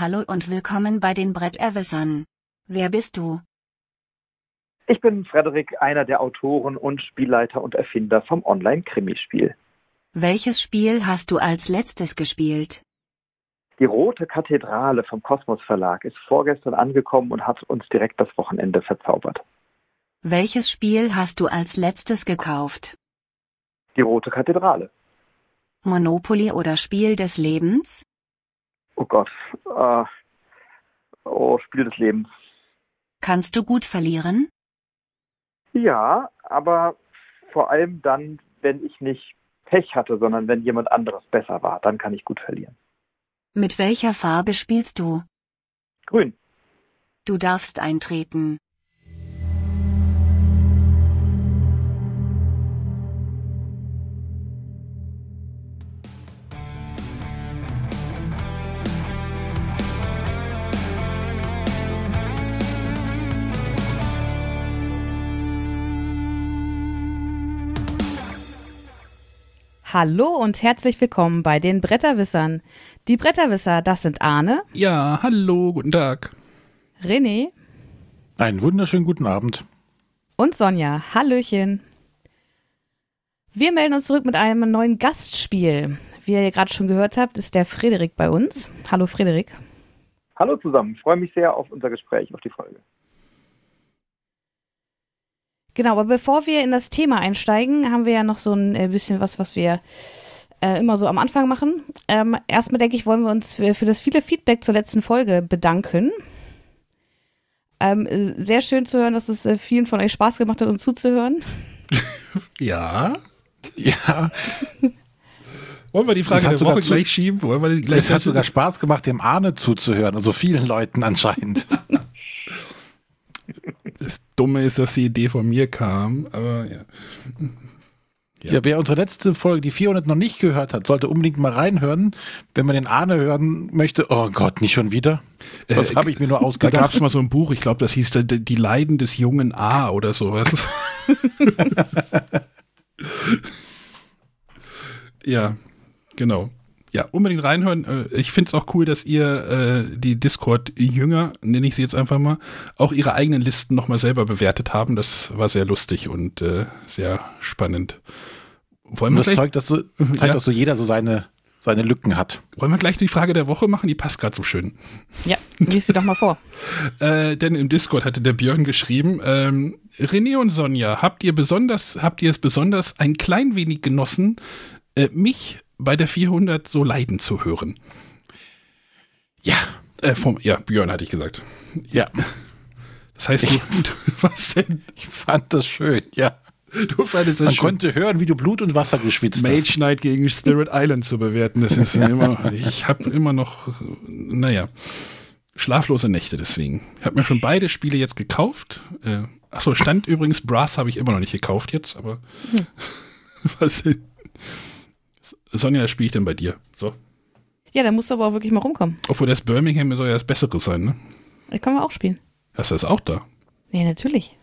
Hallo und willkommen bei den Bretterwissern. Wer bist du? Ich bin Frederik, einer der Autoren und Spielleiter und Erfinder vom Online-Krimispiel. Welches Spiel hast du als letztes gespielt? Die Rote Kathedrale vom Kosmos Verlag ist vorgestern angekommen und hat uns direkt das Wochenende verzaubert. Welches Spiel hast du als letztes gekauft? Die Rote Kathedrale. Monopoly oder Spiel des Lebens? Oh Gott. Äh, oh, Spiel des Lebens. Kannst du gut verlieren? Ja, aber vor allem dann, wenn ich nicht Pech hatte, sondern wenn jemand anderes besser war, dann kann ich gut verlieren. Mit welcher Farbe spielst du? Grün. Du darfst eintreten. Hallo und herzlich willkommen bei den Bretterwissern. Die Bretterwisser, das sind Arne, Ja, hallo, guten Tag. René Einen wunderschönen guten Abend. und Sonja. Hallöchen. Wir melden uns zurück mit einem neuen Gastspiel. Wie ihr gerade schon gehört habt, ist der Frederik bei uns. Hallo Frederik. Hallo zusammen. Ich freue mich sehr auf unser Gespräch, auf die Folge. Genau, aber bevor wir in das Thema einsteigen, haben wir ja noch so ein äh, bisschen was, was wir äh, immer so am Anfang machen. Ähm, erstmal denke ich, wollen wir uns für, für das viele Feedback zur letzten Folge bedanken. Ähm, äh, sehr schön zu hören, dass es äh, vielen von euch Spaß gemacht hat, uns zuzuhören. Ja. Ja, Wollen wir die Frage der Woche gleich schieben? Wollen wir die gleich es hat sogar Spaß gemacht, dem Arne zuzuhören, also vielen Leuten anscheinend. Das Dumme ist, dass die Idee von mir kam, aber ja. Ja. Ja. wer unsere letzte Folge, die 400 noch nicht gehört hat, sollte unbedingt mal reinhören. Wenn man den Arne hören möchte, oh Gott, nicht schon wieder? Was Äh, habe ich mir nur Da gab ausgedacht? es mal so ein Buch, ich glaube, das hieß äh, Die Leiden des jungen A oder sowas. ja, genau. Ja, unbedingt reinhören. Äh, Ich finde es auch cool, dass ihr äh, die Discord-Jünger, nenne ich sie jetzt einfach mal, auch ihre eigenen Listen nochmal selber bewertet haben. Das war sehr lustig und äh, sehr spannend. Wollen wir, das gleich, zeigt, dass so, zeigt, Ja. dass so jeder so seine, seine Lücken hat. wollen wir gleich die Frage der Woche machen? Die passt gerade so schön. Ja, lies sie doch mal vor. Äh, denn im Discord hatte der Björn geschrieben, ähm, René und Sonja, habt ihr besonders, habt ihr es besonders ein klein wenig genossen, äh, mich bei der 400 so leiden zu hören? Ja, Äh, vom, ja, Björn hatte ich gesagt. ja, Das heißt, du, du, was denn? ich fand das schön, ja. Du fandest Man es schön, konnte hören, wie du Blut und Wasser geschwitzt Mage hast. Knight gegen Spirit Island zu bewerten. Das ist immer, ich habe immer noch, naja, schlaflose Nächte deswegen. Ich habe mir schon beide Spiele jetzt gekauft. Äh, achso, stand übrigens, Brass habe ich immer noch nicht gekauft jetzt, aber was Sonja, das spiele ich denn bei dir? So. Ja, da musst du aber auch wirklich mal rumkommen. Obwohl das Birmingham soll ja das Bessere sein, ne? Das können wir auch spielen. Hast du das auch da? Nee, natürlich.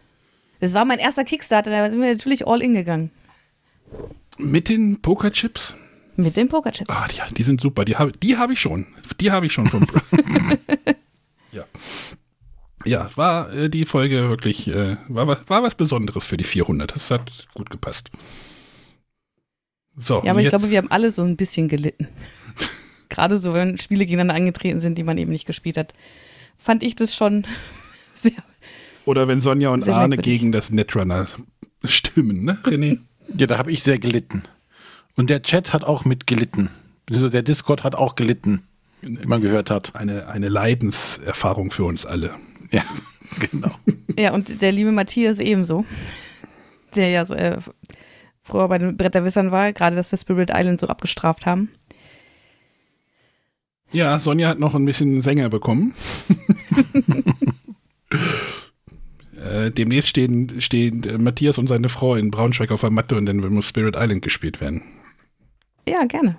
Das war mein erster Kickstarter, da sind wir natürlich all in gegangen. Mit den Pokerchips? Mit den Pokerchips. Ah, die, die sind super. Die habe die hab ich schon. Die habe ich schon vom. ja. Ja, war äh, die Folge wirklich, äh, war, was- war was Besonderes für die 400. Das hat gut gepasst. So, Ja, aber ich glaube, wir haben alle so ein bisschen gelitten. Gerade so, wenn Spiele gegeneinander angetreten sind, die man eben nicht gespielt hat, fand ich das schon sehr. oder wenn Sonja und Arne merkwürdig. gegen das Netrunner stimmen, ne, René? Ja, da habe ich sehr gelitten. Und der Chat hat auch mitgelitten. Also der Discord hat auch gelitten, wie man gehört hat. Eine, eine Leidenserfahrung für uns alle. Ja, genau. Ja, und der liebe Matthias ebenso, der ja so äh, früher bei den Bretterwissern war, gerade dass wir Spirit Island so abgestraft haben. Ja, Sonja hat noch ein bisschen Sänger bekommen. äh, demnächst stehen, stehen äh, Matthias und seine Frau in Braunschweig auf der Matte und dann muss Spirit Island gespielt werden. Ja, gerne.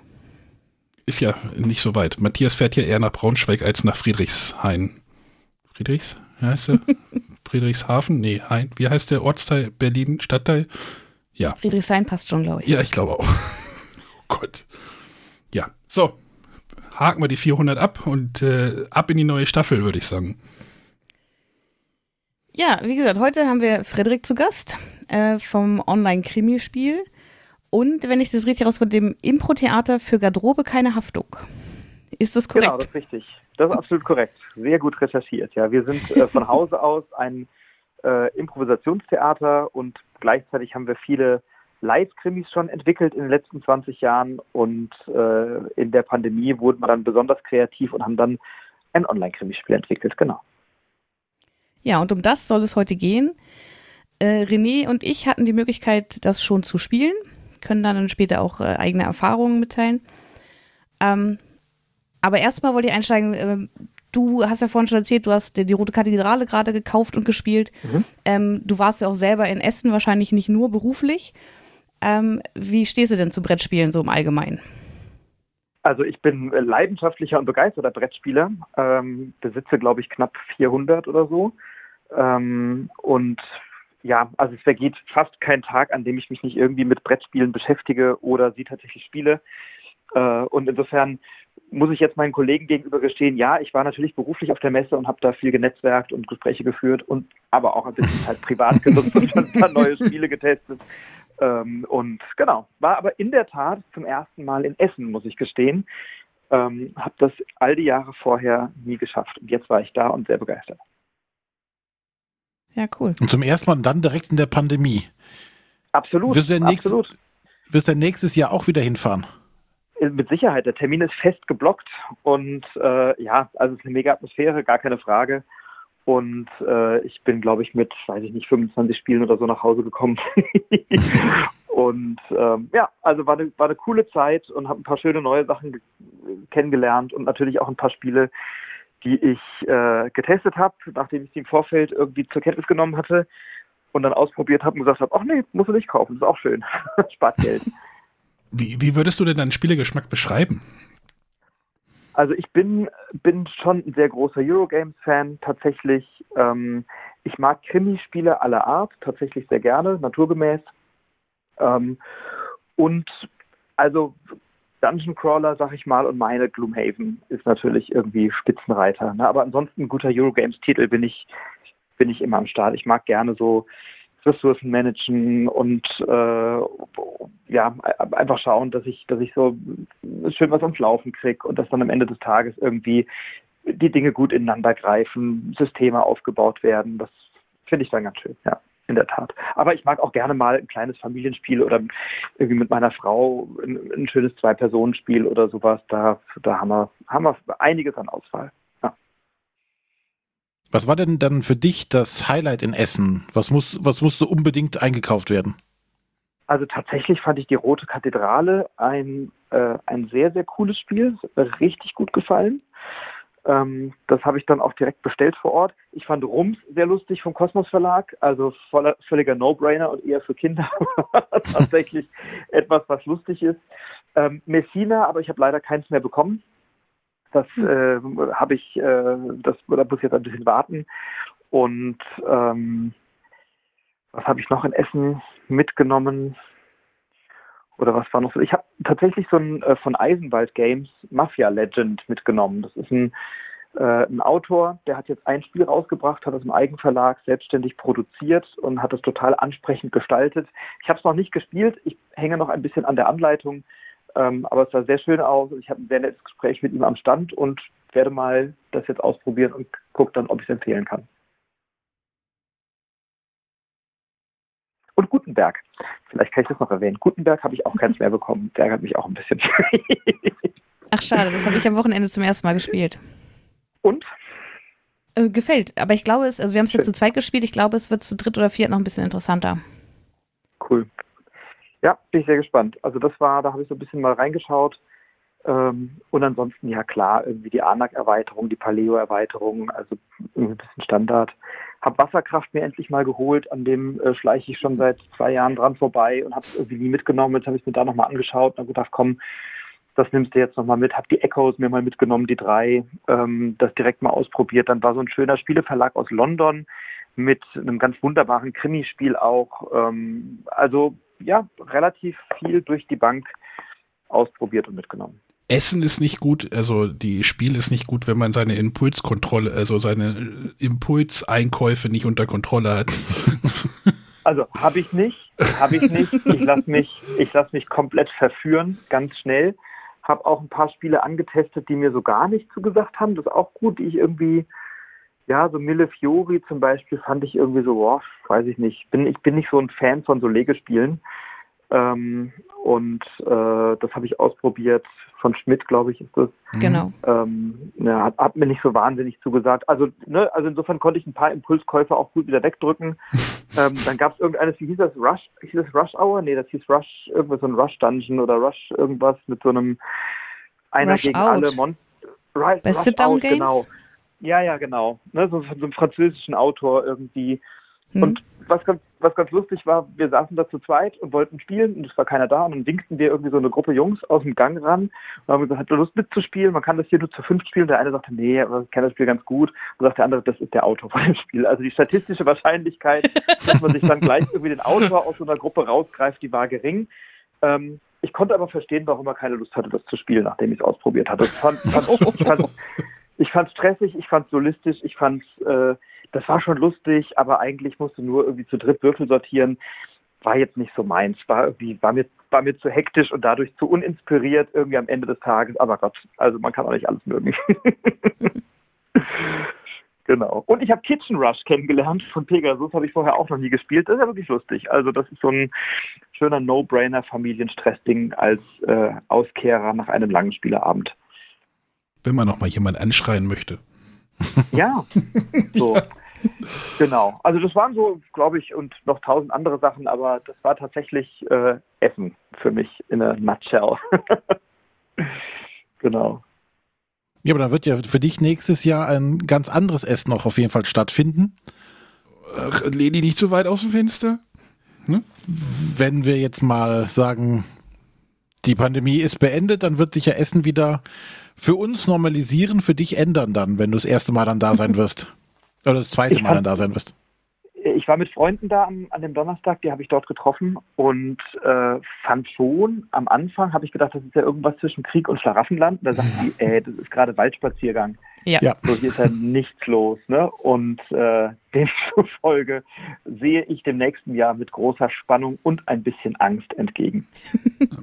Ist ja nicht so weit. Matthias fährt ja eher nach Braunschweig als nach Friedrichshain. Friedrichs? Wie heißt der? Friedrichshafen? Nee, Hain. Wie heißt der Ortsteil Berlin, Stadtteil? Ja. Friedrichshain passt schon, glaube ich. Ja, ich glaube auch. Oh Gott. Ja, so. haken wir die 400 ab und äh, ab in die neue Staffel, würde ich sagen. Ja, wie gesagt, heute haben wir Frederik zu Gast äh, vom Online-Krimispiel und, wenn ich das richtig rauskomme, dem Impro-Theater für Garderobe keine Haftung. Ist das korrekt? Genau, das ist richtig. Das ist absolut korrekt. Sehr gut recherchiert. Ja, wir sind äh, von Hause aus ein äh, Improvisationstheater und gleichzeitig haben wir viele Live-Krimis schon entwickelt in den letzten 20 Jahren und äh, in der Pandemie wurden wir dann besonders kreativ und haben dann ein Online-Krimispiel entwickelt, genau. Ja, und um das soll es heute gehen. Äh, René und ich hatten die Möglichkeit, das schon zu spielen, können dann später auch äh, eigene Erfahrungen mitteilen. Ähm, aber erstmal wollte ich einsteigen, äh, du hast ja vorhin schon erzählt, du hast die, die Rote Kathedrale gerade gekauft und gespielt. Mhm. Ähm, du warst ja auch selber in Essen, wahrscheinlich nicht nur beruflich. Ähm, wie stehst du denn zu Brettspielen so im Allgemeinen? Also ich bin leidenschaftlicher und begeisterter Brettspieler, ähm, besitze glaube ich knapp 400 oder so. Ähm, und ja, also es vergeht fast kein Tag, an dem ich mich nicht irgendwie mit Brettspielen beschäftige oder sie tatsächlich spiele. Äh, und insofern muss ich jetzt meinen Kollegen gegenüber gestehen, ja, ich war natürlich beruflich auf der Messe und habe da viel genetzwerkt und Gespräche geführt und aber auch ein bisschen halt privat genutzt und ein paar neue Spiele getestet. Ähm, und genau, war aber in der Tat zum ersten Mal in Essen, muss ich gestehen. Ähm, habe das all die Jahre vorher nie geschafft. Und jetzt war ich da und sehr begeistert. Ja, cool. Und zum ersten Mal dann direkt in der Pandemie. Absolut. Wirst du, nächst, absolut. wirst du nächstes Jahr auch wieder hinfahren? Äh, mit Sicherheit. Der Termin ist fest geblockt und äh, ja, also es ist eine mega Atmosphäre, gar keine Frage. Und äh, ich bin, glaube ich, mit, weiß ich nicht, 25 Spielen oder so nach Hause gekommen. und ähm, ja, also war eine, war eine coole Zeit und habe ein paar schöne neue Sachen kennengelernt und natürlich auch ein paar Spiele, die ich äh, getestet habe, nachdem ich sie im Vorfeld irgendwie zur Kenntnis genommen hatte und dann ausprobiert habe und gesagt habe, ach nee, musst du nicht kaufen, ist auch schön, spart Geld. Wie, wie würdest du denn deinen Spielegeschmack beschreiben? Also ich bin, bin schon ein sehr großer Eurogames-Fan tatsächlich. Ähm, ich mag Krimispiele aller Art tatsächlich sehr gerne, naturgemäß. Ähm, und also Dungeon Crawler, sag ich mal, und meine Gloomhaven ist natürlich irgendwie Spitzenreiter. Ne? Aber ansonsten ein guter Eurogames-Titel bin ich, bin ich immer am Start. Ich mag gerne so Ressourcen managen und äh, ja, einfach schauen, dass ich, dass ich so schön was ans Laufen kriege und dass dann am Ende des Tages irgendwie die Dinge gut ineinander greifen, Systeme aufgebaut werden. Das finde ich dann ganz schön, ja, in der Tat. Aber ich mag auch gerne mal ein kleines Familienspiel oder irgendwie mit meiner Frau ein, ein schönes Zwei-Personen-Spiel oder sowas. Da, da haben, wir, haben wir einiges an Auswahl. Was war denn dann für dich das Highlight in Essen? Was, muss, was musste unbedingt eingekauft werden? Also tatsächlich fand ich die Rote Kathedrale ein, äh, ein sehr, sehr cooles Spiel. Richtig gut gefallen. Ähm, das habe ich dann auch direkt bestellt vor Ort. Ich fand Rums sehr lustig vom Kosmos Verlag, also voller, völliger No-Brainer und eher für Kinder. tatsächlich etwas, was lustig ist. Ähm, Messina, aber ich habe leider keins mehr bekommen. Das äh, habe ich, äh, das da muss ich jetzt ein bisschen warten. Und ähm, was habe ich noch in Essen mitgenommen? Oder was war noch so? Ich habe tatsächlich so ein äh, von Eisenwald Games Mafia Legend mitgenommen. Das ist ein, äh, ein Autor, der hat jetzt ein Spiel rausgebracht, hat das im Eigenverlag selbstständig produziert und hat es total ansprechend gestaltet. Ich habe es noch nicht gespielt. Ich hänge noch ein bisschen an der Anleitung. Ähm, aber es sah sehr schön aus. Ich habe ein sehr nettes Gespräch mit ihm am Stand und werde mal das jetzt ausprobieren und gucke dann, ob ich es empfehlen kann. Und Gutenberg. Vielleicht kann ich das noch erwähnen. Gutenberg habe ich auch keins mehr bekommen. Der ärgert mich auch ein bisschen. Ach schade, das habe ich am Wochenende zum ersten Mal gespielt. Und? Äh, gefällt. Aber ich glaube, es, also wir haben es jetzt zu zweit gespielt. Ich glaube, es wird zu dritt oder viert noch ein bisschen interessanter. Cool. Ja, bin ich sehr gespannt. Also das war, da habe ich so ein bisschen mal reingeschaut. Ähm, und ansonsten, ja klar, irgendwie die ANAC-Erweiterung, die Paleo-Erweiterung, also irgendwie ein bisschen Standard. Hab Wasserkraft mir endlich mal geholt, an dem äh, schleiche ich schon seit zwei Jahren dran vorbei und habe es irgendwie nie mitgenommen. Jetzt habe ich mir da nochmal angeschaut und gedacht, komm, das nimmst du jetzt nochmal mit. Hab die Echoes mir mal mitgenommen, die drei, ähm, das direkt mal ausprobiert. Dann war so ein schöner Spieleverlag aus London mit einem ganz wunderbaren Krimispiel auch. Ähm, also ja, relativ viel durch die Bank ausprobiert und mitgenommen. Essen ist nicht gut, also die Spiel ist nicht gut, wenn man seine Impulskontrolle, also seine Impulseinkäufe nicht unter Kontrolle hat. Also habe ich nicht, habe ich nicht. Ich lasse mich, ich lasse mich komplett verführen, ganz schnell. Habe auch ein paar Spiele angetestet, die mir so gar nicht zugesagt haben. Das ist auch gut, die ich irgendwie, ja, so Mille Fiori zum Beispiel fand ich irgendwie so, boah, weiß ich nicht. Bin, ich bin nicht so ein Fan von so Legespielen. Ähm, und äh, das habe ich ausprobiert. Von Schmidt, glaube ich, ist das. Genau. Ähm, ja, hat, hat, mir nicht so wahnsinnig zugesagt. Also, ne, also insofern konnte ich ein paar Impulskäufe auch gut wieder wegdrücken. ähm, dann gab es irgendeines, wie hieß das, Rush, hieß das Rush Hour? Nee, das hieß Rush, irgendwas so ein Rush Dungeon oder Rush irgendwas mit so einem einer Rush gegen Out. alle Monster. Right, Bei Rush Sit-Down Out, Games? Genau. Ja, ja, genau. Ne, so von so einem französischen Autor irgendwie. Hm. Und was ganz, was ganz lustig war, wir saßen da zu zweit und wollten spielen und es war keiner da und dann winkten wir irgendwie so eine Gruppe Jungs aus dem Gang ran und haben gesagt, hat du Lust mitzuspielen? Man kann das hier nur zu fünf spielen. Der eine sagte, nee, aber ich kenne das Spiel ganz gut. Und sagt der andere, das ist der Autor von dem Spiel. Also die statistische Wahrscheinlichkeit, dass man sich dann gleich irgendwie den Autor aus so einer Gruppe rausgreift, die war gering. Ähm, ich konnte aber verstehen, warum er keine Lust hatte, das zu spielen, nachdem ich es ausprobiert hatte. Ich fand, fand, fand, ich fand stressig, ich fand solistisch, ich fand, äh, das war schon lustig, aber eigentlich musste nur irgendwie zu dritt Würfel sortieren. War jetzt nicht so meins, war irgendwie, war mir, war mir zu hektisch und dadurch zu uninspiriert irgendwie am Ende des Tages. Aber Gott, also man kann auch nicht alles mögen. genau. Und ich habe Kitchen Rush kennengelernt von Pegasus, habe ich vorher auch noch nie gespielt. Das ist ja wirklich lustig. Also das ist so ein schöner No-Brainer Familienstress-Ding als äh, Auskehrer nach einem langen Spieleabend. Wenn man noch mal jemand anschreien möchte. Ja, so. Genau. Also das waren so, glaube ich, und noch tausend andere Sachen, aber das war tatsächlich äh, Essen für mich in a nutshell. genau. Ja, aber dann wird ja für dich nächstes Jahr ein ganz anderes Essen auch auf jeden Fall stattfinden. Ach, Leni nicht so weit aus dem Fenster? Wenn wir jetzt mal sagen, die Pandemie ist beendet, dann wird sich ja Essen wieder für uns normalisieren, für dich ändern dann, wenn du das erste Mal dann da sein wirst. Oder das zweite Ich Mal dann da sein wirst. Ich war mit Freunden da am, an dem Donnerstag, die habe ich dort getroffen und äh, fand schon, am Anfang habe ich gedacht, das ist ja irgendwas zwischen Krieg und Schlaraffenland. Und da sagten die, äh, das ist gerade Waldspaziergang. Ja. Ja. So, hier ist ja nichts los. Ne? Und äh, demzufolge sehe ich dem nächsten Jahr mit großer Spannung und ein bisschen Angst entgegen.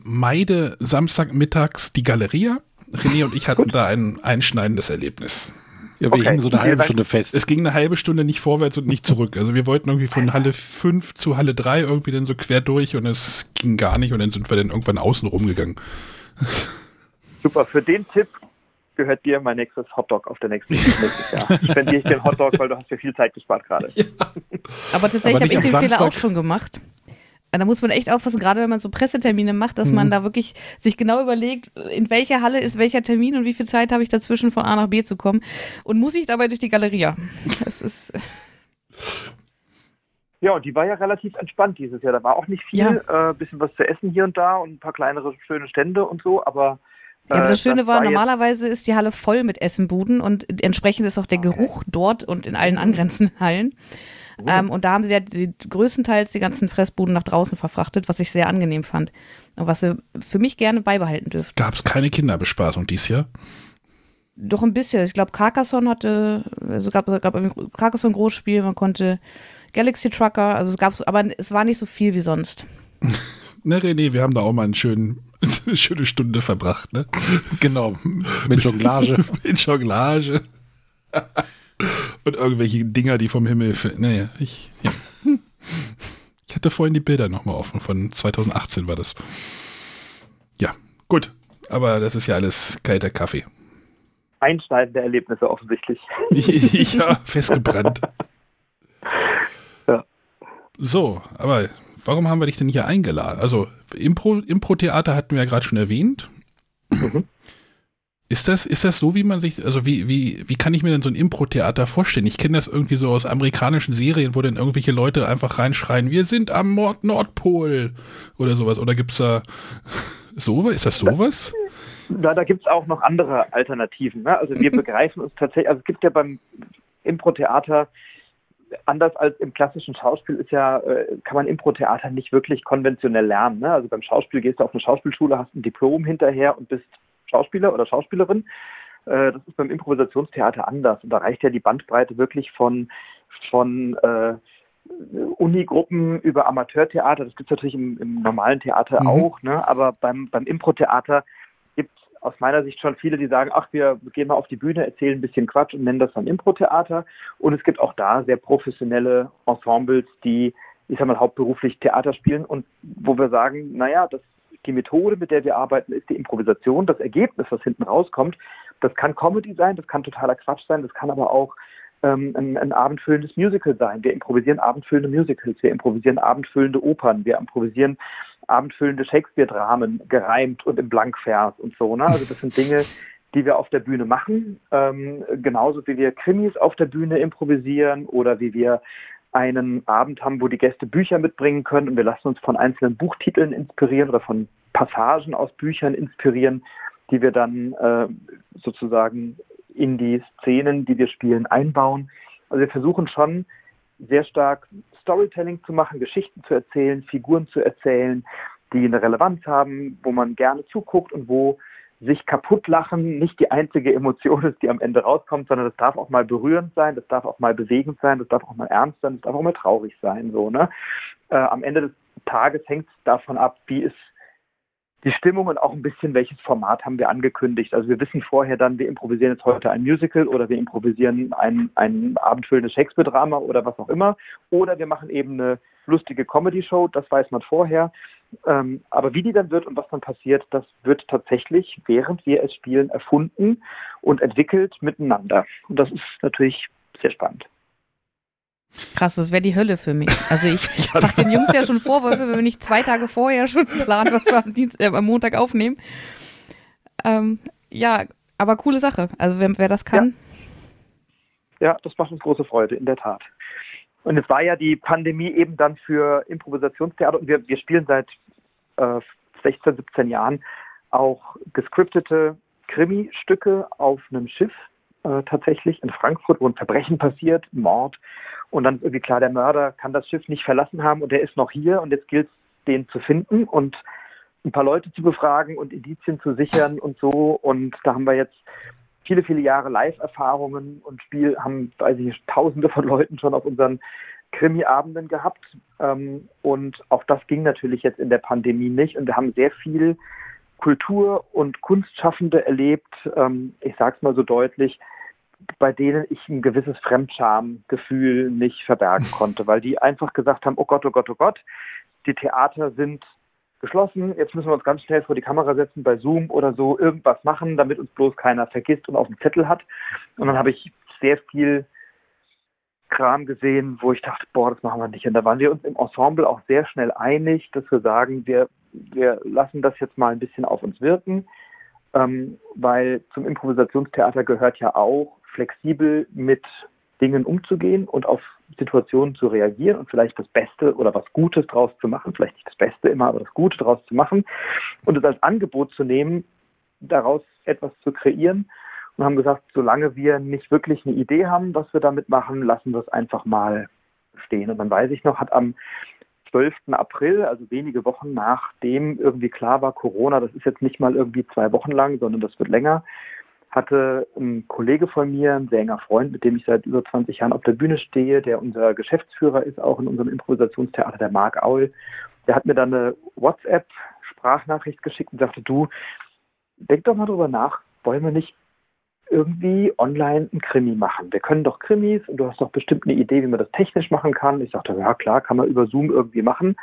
Meide Samstagmittags die Galeria. René und ich hatten da ein einschneidendes Erlebnis. Ja, wir Okay. hingen so eine halbe. Stunde fest. Es ging eine halbe Stunde nicht vorwärts und nicht zurück. Also wir wollten irgendwie von Halle 5 zu Halle 3 irgendwie dann so quer durch und es ging gar nicht und dann sind wir dann irgendwann außen rumgegangen. Super, für den Tipp gehört dir mein nächstes Hotdog auf der nächsten nächstes Jahr. Spendiere ich den Hotdog, weil du hast mir viel Zeit gespart gerade. Aber tatsächlich habe ich den Fehler auch schon gemacht. Da muss man echt aufpassen, gerade wenn man so Pressetermine macht, dass Mhm. man da wirklich sich genau überlegt, in welcher Halle ist welcher Termin und wie viel Zeit habe ich dazwischen von A nach B zu kommen. Und muss ich dabei durch die Galeria? Das ist, Ja, und die war ja relativ entspannt dieses Jahr. Da war auch nicht viel, äh, bisschen was zu essen hier und da und ein paar kleinere schöne Stände und so, aber ja, aber äh, das Schöne war, jetzt- normalerweise ist die Halle voll mit Essenbuden und entsprechend ist auch der Geruch dort und in allen angrenzenden Hallen. Ähm, und da haben sie ja die, größtenteils die ganzen Fressbuden nach draußen verfrachtet, was ich sehr angenehm fand. Und was sie für mich gerne beibehalten dürften. Gab es keine Kinderbespaßung dies Jahr? Doch ein bisschen. Ich glaube, Carcassonne hatte, also gab, gab irgendwie Carcassonne Großspiel, man konnte Galaxy Trucker, also es gab, aber es war nicht so viel wie sonst. Ne, René, wir haben da auch mal einen schönen, eine schöne Stunde verbracht, ne? Genau, mit Jonglage. In Jonglage. Und irgendwelche Dinger, die vom Himmel. Naja, ich. Ja. Ich hatte vorhin die Bilder nochmal offen. Von 2018 war das. Ja, gut. Aber das ist ja alles kalter Kaffee. einschneidende Erlebnisse offensichtlich. ja, festgebrannt. Ja. So, aber warum haben wir dich denn hier eingeladen? Also, Impro- Impro-Theater hatten wir ja gerade schon erwähnt. Ist das, ist das so, wie man sich, also wie, wie, wie kann ich mir denn so ein Impro-Theater vorstellen? Ich kenne das irgendwie so aus amerikanischen Serien, wo dann irgendwelche Leute einfach reinschreien, wir sind am Nord Nordpol oder sowas. Oder gibt's da so, ist das sowas? Na, da gibt es auch noch andere Alternativen. Ne? Also wir begreifen uns tatsächlich, also es gibt ja beim Impro-Theater, anders als im klassischen Schauspiel, ist ja, äh, kann man Impro-Theater nicht wirklich konventionell lernen. Ne? Also beim Schauspiel gehst du auf eine Schauspielschule, hast ein Diplom hinterher und bist Schauspieler oder Schauspielerin. Äh, das ist beim Improvisationstheater anders. Und da reicht ja die Bandbreite wirklich von, von äh, Unigruppen über Amateurtheater. Das gibt es natürlich im, im, normalen Theater mhm. auch, ne? aber beim, beim Impro-Theater gibt es aus meiner Sicht schon viele, die sagen, ach, wir gehen mal auf die Bühne, erzählen ein bisschen Quatsch und nennen das dann Impro-Theater. Und es gibt auch da sehr professionelle Ensembles, die, ich sag mal, hauptberuflich Theater spielen und wo wir sagen, naja, das die Methode, mit der wir arbeiten, ist die Improvisation. Das Ergebnis, was hinten rauskommt, das kann Comedy sein, das kann totaler Quatsch sein, das kann aber auch ähm, ein, ein abendfüllendes Musical sein. Wir improvisieren abendfüllende Musicals, wir improvisieren abendfüllende Opern, wir improvisieren abendfüllende Shakespeare-Dramen, gereimt und im Blankvers und so. Ne? Also das sind Dinge, die wir auf der Bühne machen, ähm, genauso wie wir Krimis auf der Bühne improvisieren oder wie wir einen Abend haben, wo die Gäste Bücher mitbringen können und wir lassen uns von einzelnen Buchtiteln inspirieren oder von Passagen aus Büchern inspirieren, die wir dann äh, sozusagen in die Szenen, die wir spielen, einbauen. Also wir versuchen schon sehr stark Storytelling zu machen, Geschichten zu erzählen, Figuren zu erzählen, die eine Relevanz haben, wo man gerne zuguckt und wo sich kaputt lachen nicht die einzige Emotion ist, die am Ende rauskommt, sondern das darf auch mal berührend sein, das darf auch mal bewegend sein, das darf auch mal ernst sein, das darf auch mal traurig sein. So, ne? Äh, am Ende des Tages hängt es davon ab, wie ist die Stimmung und auch ein bisschen, welches Format haben wir angekündigt. Also wir wissen vorher dann, wir improvisieren jetzt heute ein Musical oder wir improvisieren ein, ein abendfüllendes Shakespeare-Drama oder was auch immer. Oder wir machen eben eine lustige Comedy-Show, das weiß man vorher. Ähm, aber wie die dann wird und was dann passiert, das wird tatsächlich, während wir es spielen, erfunden und entwickelt miteinander. Und das ist natürlich sehr spannend. Krass, das wäre die Hölle für mich. Also ich mache den Jungs ja schon Vorwürfe, wenn wir nicht zwei Tage vorher schon planen, was wir am, Dienst, äh, am Montag aufnehmen. Ähm, ja, aber coole Sache. Also wer, wer das kann. Ja. ja, das macht uns große Freude, in der Tat. Und es war ja die Pandemie eben dann für Improvisationstheater und wir, wir spielen seit äh, 16, 17 Jahren auch gescriptete Krimi-Stücke auf einem Schiff äh, tatsächlich in Frankfurt, wo ein Verbrechen passiert, Mord. Und dann ist irgendwie klar, der Mörder kann das Schiff nicht verlassen haben und der ist noch hier und jetzt gilt es, den zu finden und ein paar Leute zu befragen und Indizien zu sichern und so. Und da haben wir jetzt viele, viele Jahre Live-Erfahrungen und Spiel, haben, weiß ich tausende von Leuten schon auf unseren Krimi-Abenden gehabt. Ähm, und auch das ging natürlich jetzt in der Pandemie nicht. Und wir haben sehr viel Kultur- und Kunstschaffende erlebt, ähm, ich sage es mal so deutlich, bei denen ich ein gewisses Fremdschamgefühl nicht verbergen konnte, weil die einfach gesagt haben, oh Gott, oh Gott, oh Gott, die Theater sind geschlossen, jetzt müssen wir uns ganz schnell vor die Kamera setzen bei Zoom oder so, irgendwas machen, damit uns bloß keiner vergisst und auf dem Zettel hat. Und dann habe ich sehr viel Kram gesehen, wo ich dachte, boah, das machen wir nicht. Und da waren wir uns im Ensemble auch sehr schnell einig, dass wir sagen, wir, wir lassen das jetzt mal ein bisschen auf uns wirken, ähm, weil zum Improvisationstheater gehört ja auch, flexibel mit Dingen umzugehen und auf Situationen zu reagieren und vielleicht das Beste oder was Gutes draus zu machen, vielleicht nicht das Beste immer, aber das Gute draus zu machen. Und es als Angebot zu nehmen, daraus etwas zu kreieren und haben gesagt, solange wir nicht wirklich eine Idee haben, was wir damit machen, lassen wir es einfach mal stehen. Und dann weiß ich noch, hat am 12. April, also wenige Wochen nachdem irgendwie klar war, Corona, das ist jetzt nicht mal irgendwie zwei Wochen lang, sondern das wird länger, hatte ein Kollege von mir, ein sehr enger Freund, mit dem ich seit über 20 Jahren auf der Bühne stehe, der unser Geschäftsführer ist, auch in unserem Improvisationstheater, der Marc Aul, der hat mir dann eine WhatsApp-Sprachnachricht geschickt und sagte, du, denk doch mal drüber nach, wollen wir nicht irgendwie online ein Krimi machen? Wir können doch Krimis und du hast doch bestimmt eine Idee, wie man das technisch machen kann. Ich sagte, ja klar, kann man über Zoom irgendwie machen.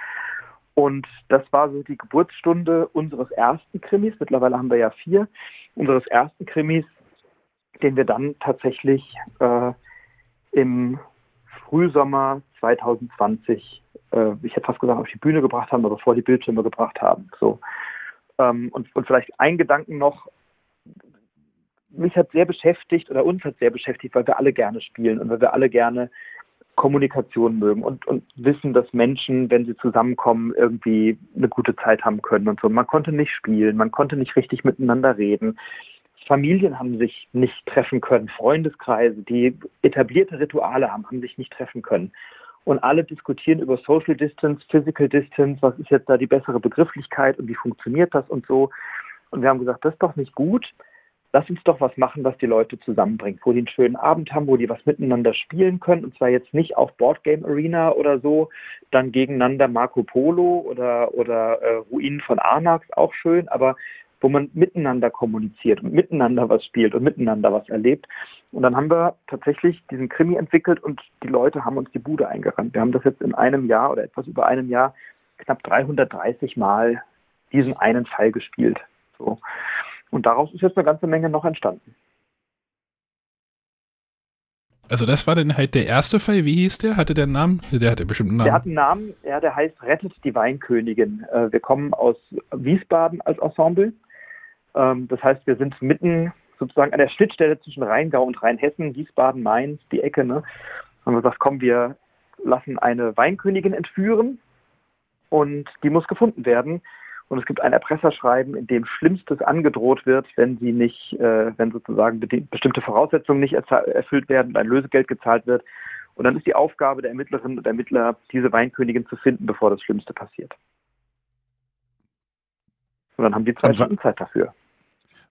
Und das war so die Geburtsstunde unseres ersten Krimis. Mittlerweile haben wir ja vier. Unseres ersten Krimis, den wir dann tatsächlich äh, im Frühsommer 2020, äh, ich hätte fast gesagt, auf die Bühne gebracht haben, aber vor die Bildschirme gebracht haben. So. Ähm, und, und vielleicht ein Gedanken noch, mich hat sehr beschäftigt oder uns hat sehr beschäftigt, weil wir alle gerne spielen und weil wir alle gerne Kommunikation mögen und, und wissen, dass Menschen, wenn sie zusammenkommen, irgendwie eine gute Zeit haben können und so. Man konnte nicht spielen, man konnte nicht richtig miteinander reden. Familien haben sich nicht treffen können, Freundeskreise, die etablierte Rituale haben, haben sich nicht treffen können. Und alle diskutieren über Social Distance, Physical Distance, was ist jetzt da die bessere Begrifflichkeit und wie funktioniert das und so. Und wir haben gesagt, das ist doch nicht gut. Lass uns doch was machen, was die Leute zusammenbringt, wo die einen schönen Abend haben, wo die was miteinander spielen können. Und zwar jetzt nicht auf Boardgame Arena oder so, dann gegeneinander Marco Polo oder, oder äh, Ruinen von Arnax, auch schön, aber wo man miteinander kommuniziert und miteinander was spielt und miteinander was erlebt. Und dann haben wir tatsächlich diesen Krimi entwickelt und die Leute haben uns die Bude eingerannt. Wir haben das jetzt in einem Jahr oder etwas über einem Jahr knapp 330 Mal diesen einen Fall gespielt. So. Und daraus ist jetzt eine ganze Menge noch entstanden. Also das war dann halt der erste Fall. Wie hieß der? Hatte der einen Namen? Der hatte bestimmt einen Namen. Der hat einen Namen, ja, der heißt Rettet die Weinkönigin. Äh, wir kommen aus Wiesbaden als Ensemble ähm, das heißt, wir sind mitten sozusagen an der Schnittstelle zwischen Rheingau und Rheinhessen, Wiesbaden, Mainz, die Ecke. Ne? Haben wir gesagt, komm, wir lassen eine Weinkönigin entführen und die muss gefunden werden. Und es gibt ein Erpresserschreiben, in dem Schlimmstes angedroht wird, wenn sie nicht, äh, wenn sozusagen bestimmte Voraussetzungen nicht erfüllt werden und ein Lösegeld gezahlt wird. Und dann ist die Aufgabe der Ermittlerinnen und Ermittler, diese Weinkönigin zu finden, bevor das Schlimmste passiert. Und dann haben die zwei Stunden Zeit dafür.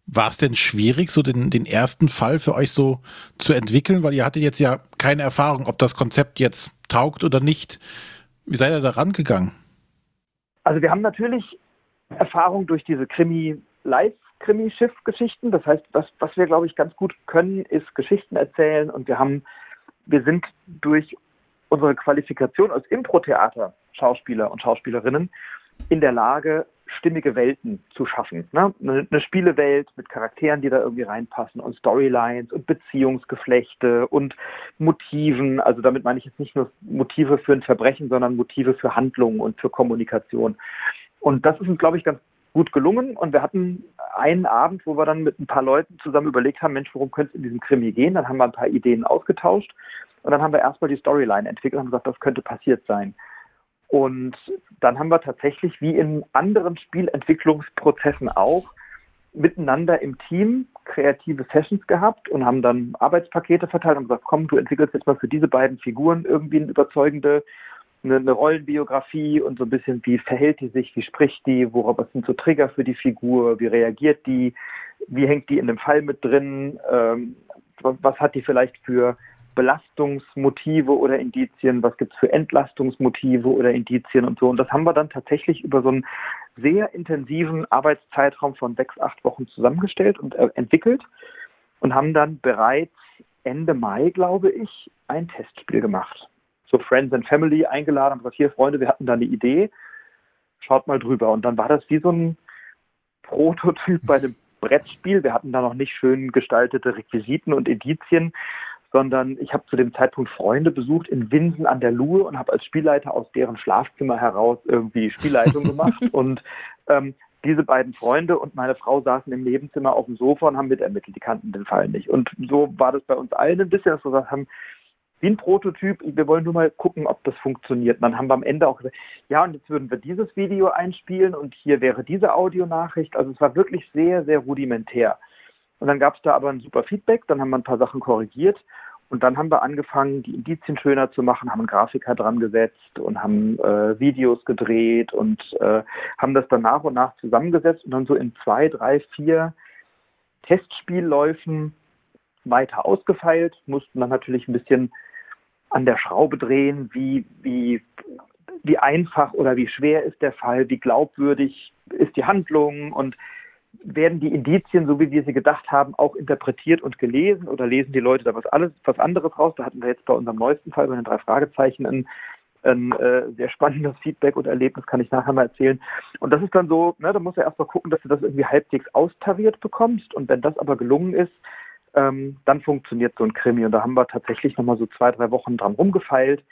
War es denn schwierig, so den, den ersten Fall für euch so zu entwickeln? Weil ihr hattet jetzt ja keine Erfahrung, ob das Konzept jetzt taugt oder nicht. Wie seid ihr da rangegangen? Also wir haben natürlich Erfahrung durch diese Krimi, Live-Krimi-Schiff-Geschichten. Das heißt, was, was wir, glaube ich, ganz gut können, ist Geschichten erzählen. Und wir haben, wir sind durch unsere Qualifikation als Impro-Theater Schauspieler und Schauspielerinnen in der Lage, stimmige Welten zu schaffen. Ne? Eine, eine Spielewelt mit Charakteren, die da irgendwie reinpassen und Storylines und Beziehungsgeflechte und Motiven. Also damit meine ich jetzt nicht nur Motive für ein Verbrechen, sondern Motive für Handlungen und für Kommunikation. Und das ist uns, glaube ich, ganz gut gelungen. Und wir hatten einen Abend, wo wir dann mit ein paar Leuten zusammen überlegt haben, Mensch, worum könnte es in diesem Krimi gehen? Dann haben wir ein paar Ideen ausgetauscht. Und dann haben wir erstmal die Storyline entwickelt und haben gesagt, das könnte passiert sein. Und dann haben wir tatsächlich wie in anderen Spielentwicklungsprozessen auch miteinander im Team kreative Sessions gehabt und haben dann Arbeitspakete verteilt und gesagt, komm, du entwickelst jetzt mal für diese beiden Figuren irgendwie eine überzeugende eine, eine Rollenbiografie und so ein bisschen, wie verhält die sich, wie spricht die, worauf was sind so Trigger für die Figur, wie reagiert die, wie hängt die in dem Fall mit drin, ähm, was hat die vielleicht für Belastungsmotive oder Indizien, was gibt es für Entlastungsmotive oder Indizien und so. Und das haben wir dann tatsächlich über so einen sehr intensiven Arbeitszeitraum von sechs, acht Wochen zusammengestellt und äh, entwickelt und haben dann bereits Ende Mai, glaube ich, ein Testspiel gemacht. So Friends and Family eingeladen, und gesagt, hier Freunde, wir hatten da eine Idee, schaut mal drüber. Und dann war das wie so ein Prototyp bei einem Brettspiel. Wir hatten da noch nicht schön gestaltete Requisiten und Indizien, sondern ich habe zu dem Zeitpunkt Freunde besucht in Winsen an der Luhe und habe als Spielleiter aus deren Schlafzimmer heraus irgendwie Spielleitung gemacht. und ähm, diese beiden Freunde und meine Frau saßen im Nebenzimmer auf dem Sofa und haben mitermittelt, die kannten den Fall nicht. Und so war das bei uns allen ein bisschen, dass wir gesagt haben, wie ein Prototyp, wir wollen nur mal gucken, ob das funktioniert. Und dann haben wir am Ende auch gesagt, ja, und jetzt würden wir dieses Video einspielen und hier wäre diese Audionachricht. Also es war wirklich sehr, sehr rudimentär. Und dann gab es da aber ein super Feedback, dann haben wir ein paar Sachen korrigiert und dann haben wir angefangen, die Indizien schöner zu machen, haben einen Grafiker dran gesetzt und haben äh, Videos gedreht und äh, haben das dann nach und nach zusammengesetzt und dann so in zwei, drei, vier Testspielläufen weiter ausgefeilt, mussten dann natürlich ein bisschen an der Schraube drehen, wie, wie, wie einfach oder wie schwer ist der Fall, wie glaubwürdig ist die Handlung und werden die Indizien, so wie wir sie gedacht haben, auch interpretiert und gelesen oder lesen die Leute da was alles, was anderes raus? Da hatten wir jetzt bei unserem neuesten Fall bei den drei Fragezeichen ein, ein äh, sehr spannendes Feedback und Erlebnis, kann ich nachher mal erzählen. Und das ist dann so, ne, da musst du erst mal gucken, dass du das irgendwie halbwegs austariert bekommst. Und wenn das aber gelungen ist, ähm, dann funktioniert so ein Krimi. Und da haben wir tatsächlich nochmal so zwei, drei Wochen dran rumgefeilt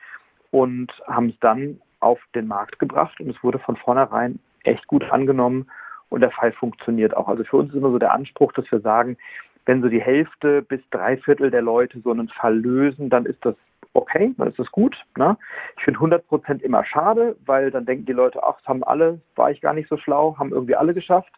und haben es dann auf den Markt gebracht. Und es wurde von vornherein echt gut angenommen und der Fall funktioniert auch. Also für uns ist immer so der Anspruch, dass wir sagen, wenn so die Hälfte bis drei Viertel der Leute so einen Fall lösen, dann ist das okay, dann ist das gut. Ne? Ich finde 100 Prozent immer schade, weil dann denken die Leute, ach, das haben alle, war ich gar nicht so schlau, haben irgendwie alle geschafft.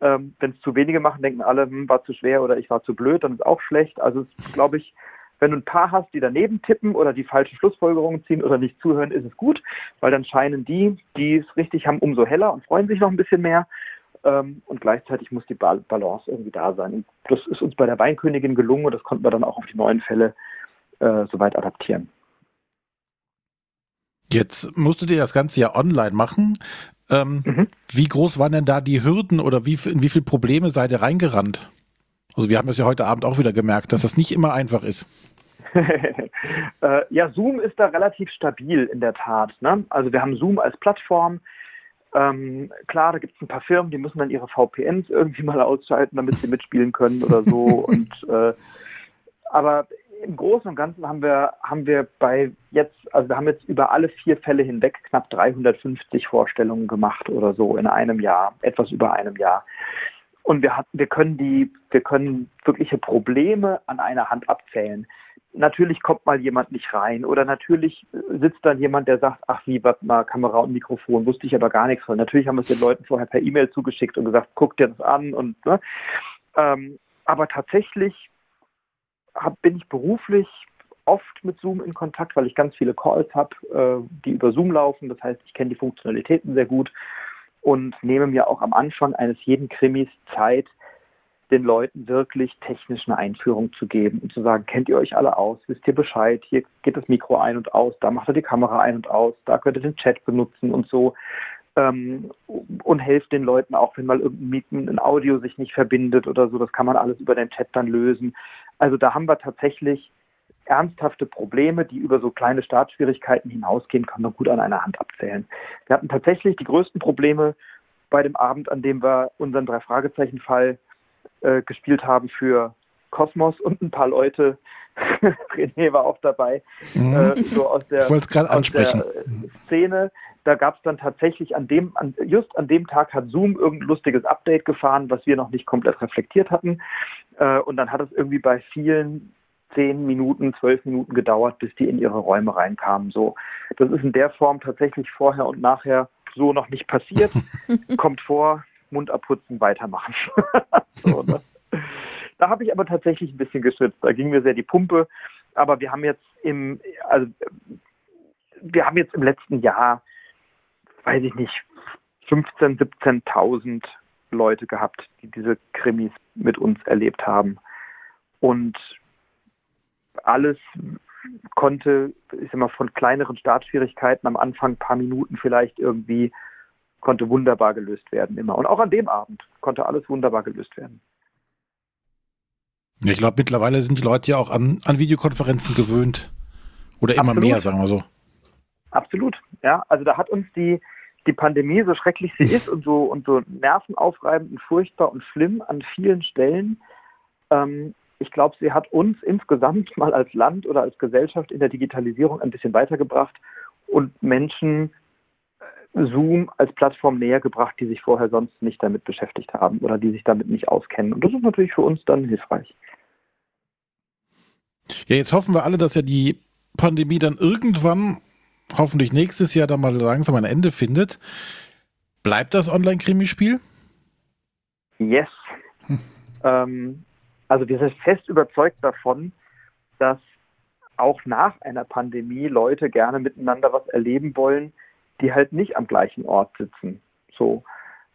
Ähm, wenn es zu wenige machen, denken alle, hm, war zu schwer oder ich war zu blöd, dann ist auch schlecht. Also glaube ich, wenn du ein paar hast, die daneben tippen oder die falsche Schlussfolgerungen ziehen oder nicht zuhören, ist es gut, weil dann scheinen die, die es richtig haben, umso heller und freuen sich noch ein bisschen mehr. ähm, und gleichzeitig muss die Balance irgendwie da sein. Und das ist uns bei der Weinkönigin gelungen und das konnten wir dann auch auf die neuen Fälle äh, soweit adaptieren. Jetzt musstet ihr das Ganze ja online machen. Ähm, mhm. Wie groß waren denn da die Hürden oder wie, in wie viele Probleme seid ihr reingerannt? Also wir haben das ja heute Abend auch wieder gemerkt, dass das nicht immer einfach ist. äh, ja, Zoom ist da relativ stabil in der Tat. Ne? Also wir haben Zoom als Plattform. Ähm, klar, da gibt es ein paar Firmen, die müssen dann ihre VPNs irgendwie mal ausschalten, damit sie mitspielen können oder so. Und äh, aber im Großen und Ganzen haben wir, haben wir bei jetzt, also wir haben jetzt über alle vier Fälle hinweg knapp 350 Vorstellungen gemacht oder so in einem Jahr, etwas über einem Jahr. Und wir, hatten, wir können die, wir können wirkliche Probleme an einer Hand abzählen. Natürlich kommt mal jemand nicht rein oder natürlich sitzt dann jemand, der sagt, ach wie, warte mal, Kamera und Mikrofon, wusste ich aber gar nichts von. Natürlich haben wir es den Leuten vorher per E-Mail zugeschickt und gesagt, guck dir das an und ne? ähm, aber tatsächlich hab, bin ich beruflich oft mit Zoom in Kontakt, weil ich ganz viele Calls habe, äh, die über Zoom laufen. Das heißt, ich kenne die Funktionalitäten sehr gut und nehme mir auch am Anfang eines jeden Krimis Zeit, den Leuten wirklich technisch eine Einführung zu geben und zu sagen, kennt ihr euch alle aus, wisst ihr Bescheid, hier geht das Mikro ein und aus, da macht ihr die Kamera ein und aus, da könnt ihr den Chat benutzen und so ähm, und helft den Leuten auch, wenn mal irgendein ein Audio sich nicht verbindet oder so, das kann man alles über den Chat dann lösen. Also da haben wir tatsächlich ernsthafte Probleme, die über so kleine Startschwierigkeiten hinausgehen, kann man gut an einer Hand abzählen. Wir hatten tatsächlich die größten Probleme bei dem Abend, an dem wir unseren Drei-Fragezeichen-Fall äh, gespielt haben für Kosmos und ein paar Leute. René war auch dabei, mhm. äh, so aus der, aus der Szene. Da gab es dann tatsächlich an dem, an, just an dem Tag hat Zoom irgendein lustiges Update gefahren, was wir noch nicht komplett reflektiert hatten. Äh, und dann hat es irgendwie bei vielen zehn Minuten, zwölf Minuten gedauert, bis die in ihre Räume reinkamen. So, das ist in der Form tatsächlich vorher und nachher so noch nicht passiert. Kommt vor, Mund abputzen, weitermachen. so, ne? Da habe ich aber tatsächlich ein bisschen geschützt. Da ging mir sehr die Pumpe. Aber wir haben jetzt im, also wir haben jetzt im letzten Jahr, weiß ich nicht, 15.000, 17.000 Leute gehabt, die diese Krimis mit uns erlebt haben. Und alles konnte, ich sag mal, von kleineren Startschwierigkeiten am Anfang ein paar Minuten vielleicht irgendwie konnte wunderbar gelöst werden immer. Und auch an dem Abend konnte alles wunderbar gelöst werden. Ich glaube, mittlerweile sind die Leute ja auch an, an Videokonferenzen gewöhnt. Oder immer Absolut. mehr, sagen wir so. Absolut, ja. Also da hat uns die, die Pandemie, so schrecklich sie ist und so, und so nervenaufreibend und furchtbar und schlimm an vielen Stellen, ähm, ich glaube, sie hat uns insgesamt mal als Land oder als Gesellschaft in der Digitalisierung ein bisschen weitergebracht und Menschen äh, Zoom als Plattform näher gebracht, die sich vorher sonst nicht damit beschäftigt haben oder die sich damit nicht auskennen. Und das ist natürlich für uns dann hilfreich. Ja, jetzt hoffen wir alle, dass ja die Pandemie dann irgendwann, hoffentlich nächstes Jahr, dann mal langsam ein Ende findet. Bleibt das Online-Krimispiel? Yes. Hm. Ähm, also wir sind fest überzeugt davon, dass auch nach einer Pandemie Leute gerne miteinander was erleben wollen, die halt nicht am gleichen Ort sitzen. So.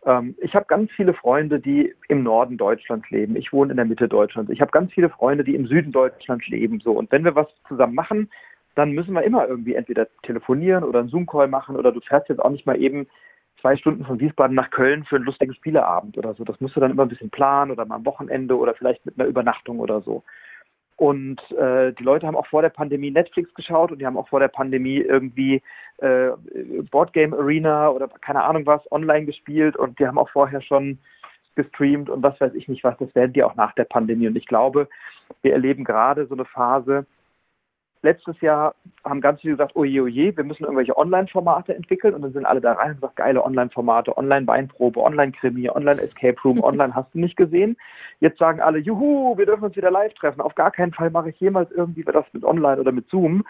Ähm, ich habe ganz viele Freunde, die im Norden Deutschlands leben. Ich wohne in der Mitte Deutschlands. Ich habe ganz viele Freunde, die im Süden Deutschlands leben. So. Und wenn wir was zusammen machen, dann müssen wir immer irgendwie entweder telefonieren oder einen Zoom-Call machen oder du fährst jetzt auch nicht mal eben zwei Stunden von Wiesbaden nach Köln für einen lustigen Spieleabend oder so. Das musst du dann immer ein bisschen planen oder mal am Wochenende oder vielleicht mit einer Übernachtung oder so. Und äh, die Leute haben auch vor der Pandemie Netflix geschaut und die haben auch vor der Pandemie irgendwie äh, Boardgame Arena oder keine Ahnung was online gespielt und die haben auch vorher schon gestreamt und was weiß ich nicht was. Das werden die auch nach der Pandemie. Und ich glaube, wir erleben gerade so eine Phase, letztes Jahr haben ganz viele gesagt, oje, oje, wir müssen irgendwelche Online-Formate entwickeln und dann sind alle da rein und gesagt, geile Online-Formate, Online-Weinprobe, Online-Krimi, Online-Escape Room, Online hast du nicht gesehen. Jetzt sagen alle, juhu, wir dürfen uns wieder live treffen. Auf gar keinen Fall mache ich jemals irgendwie das mit Online oder mit Zoom.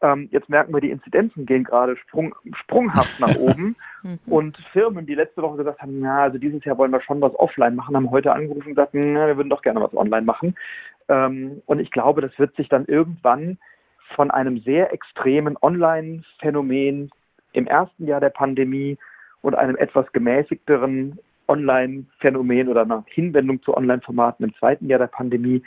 Ähm, jetzt merken wir, die Inzidenzen gehen gerade sprung, sprunghaft nach oben. Mhm. und Firmen, die letzte Woche gesagt haben, ja, also dieses Jahr wollen wir schon was offline machen, haben heute angerufen und gesagt, na, wir würden doch gerne was online machen. Ähm, und ich glaube, das wird sich dann irgendwann von einem sehr extremen Online-Phänomen im ersten Jahr der Pandemie und einem etwas gemäßigteren Online-Phänomen oder einer Hinwendung zu Online-Formaten im zweiten Jahr der Pandemie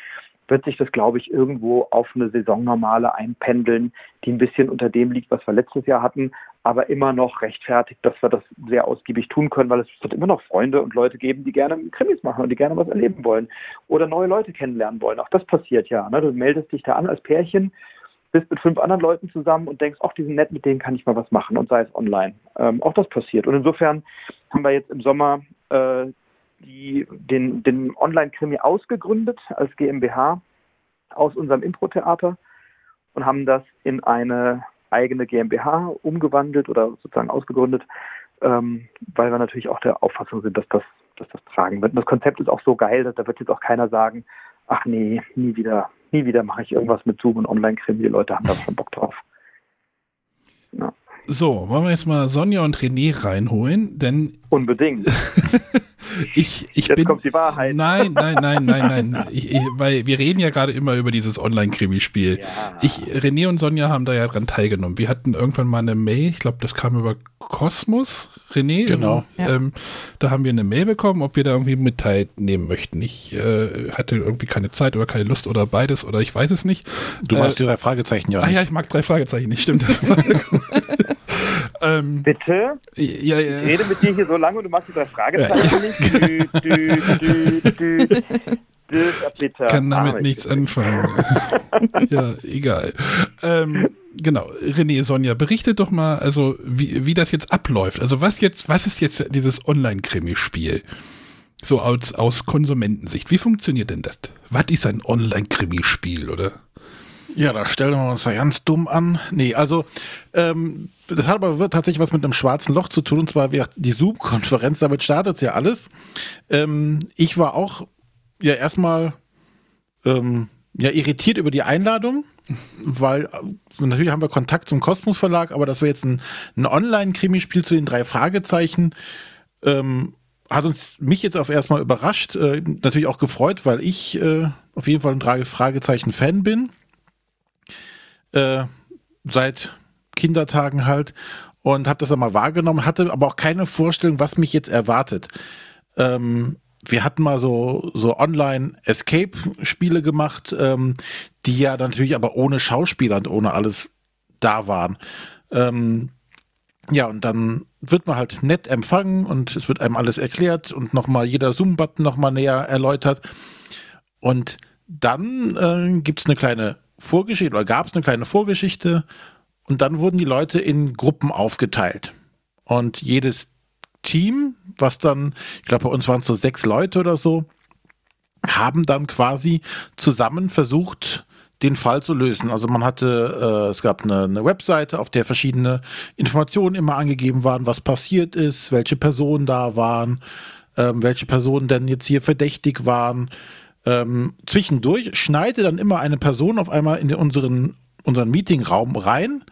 wird sich das, glaube ich, irgendwo auf eine Saisonnormale einpendeln, die ein bisschen unter dem liegt, was wir letztes Jahr hatten, aber immer noch rechtfertigt, dass wir das sehr ausgiebig tun können, weil es wird immer noch Freunde und Leute geben, die gerne Krimis machen und die gerne was erleben wollen oder neue Leute kennenlernen wollen. Auch das passiert ja. Ne? Du meldest dich da an als Pärchen, bist mit fünf anderen Leuten zusammen und denkst, ach, die sind nett, mit denen kann ich mal was machen und sei es online. Ähm, auch das passiert. Und insofern haben wir jetzt im Sommer äh, die, den, den Online-Krimi ausgegründet als GmbH aus unserem Impro-Theater und haben das in eine eigene GmbH umgewandelt oder sozusagen ausgegründet, ähm, weil wir natürlich auch der Auffassung sind, dass das, dass das tragen wird. Und das Konzept ist auch so geil, dass da wird jetzt auch keiner sagen, ach nee, nie wieder, nie wieder mache ich irgendwas mit Zoom und Online-Krimi. Die Leute haben da schon Bock drauf. Ja. So, wollen wir jetzt mal Sonja und René reinholen, denn unbedingt. ich, ich jetzt bin. kommt die Wahrheit. Nein, nein, nein, nein, nein. Ich, ich, weil wir reden ja gerade immer über dieses Online-Krimi-Spiel. Ja. Ich, René und Sonja haben da ja dran teilgenommen. Wir hatten irgendwann mal eine Mail, ich glaube, das kam über Kosmos, René. Genau. Ja. Ähm, da haben wir eine Mail bekommen, ob wir da irgendwie mit teilnehmen möchten. Ich äh, hatte irgendwie keine Zeit oder keine Lust oder beides oder ich weiß es nicht. Du magst äh, die drei Fragezeichen ja Ah ja, ich mag drei Fragezeichen nicht, stimmt. Das ähm, Bitte? Ja, ja. Ich rede mit dir hier so lange und du machst die drei Fragezeichen ja. nicht. Dü, dü, dü, Bitte. Ich kann damit Arme nichts anfangen. ja, egal. Ähm, genau, René, Sonja, berichtet doch mal, also wie, wie das jetzt abläuft. Also was jetzt, was ist jetzt dieses Online-Krimi-Spiel? So aus, aus Konsumentensicht. Wie funktioniert denn das? Was ist ein Online-Krimi-Spiel, oder? Ja, da stellen wir uns ja ganz dumm an. Nee, also ähm, das hat aber tatsächlich was mit einem schwarzen Loch zu tun, und zwar die Zoom-Konferenz, damit startet ja alles. Ähm, ich war auch ja erstmal ähm, ja, irritiert über die Einladung, weil äh, natürlich haben wir Kontakt zum Kosmos Verlag, aber dass wir jetzt ein, ein Online-Krimispiel zu den drei Fragezeichen ähm, hat uns mich jetzt auf erstmal überrascht, äh, natürlich auch gefreut, weil ich äh, auf jeden Fall ein drei Fragezeichen Fan bin. Äh, seit Kindertagen halt und habe das einmal wahrgenommen, hatte aber auch keine Vorstellung, was mich jetzt erwartet. Ähm, wir hatten mal so, so Online-Escape-Spiele gemacht, ähm, die ja natürlich aber ohne Schauspieler und ohne alles da waren. Ähm, ja, und dann wird man halt nett empfangen und es wird einem alles erklärt und nochmal jeder Zoom-Button nochmal näher erläutert. Und dann äh, gibt es eine kleine Vorgeschichte oder gab es eine kleine Vorgeschichte und dann wurden die Leute in Gruppen aufgeteilt. Und jedes Team, was dann, ich glaube, bei uns waren es so sechs Leute oder so, haben dann quasi zusammen versucht, den Fall zu lösen. Also man hatte, äh, es gab eine, eine, Webseite, auf der verschiedene Informationen immer angegeben waren, was passiert ist, welche Personen da waren, ähm, welche Personen denn jetzt hier verdächtig waren. Ähm, zwischendurch schneite dann immer eine Person auf einmal in unseren, unseren Meetingraum rein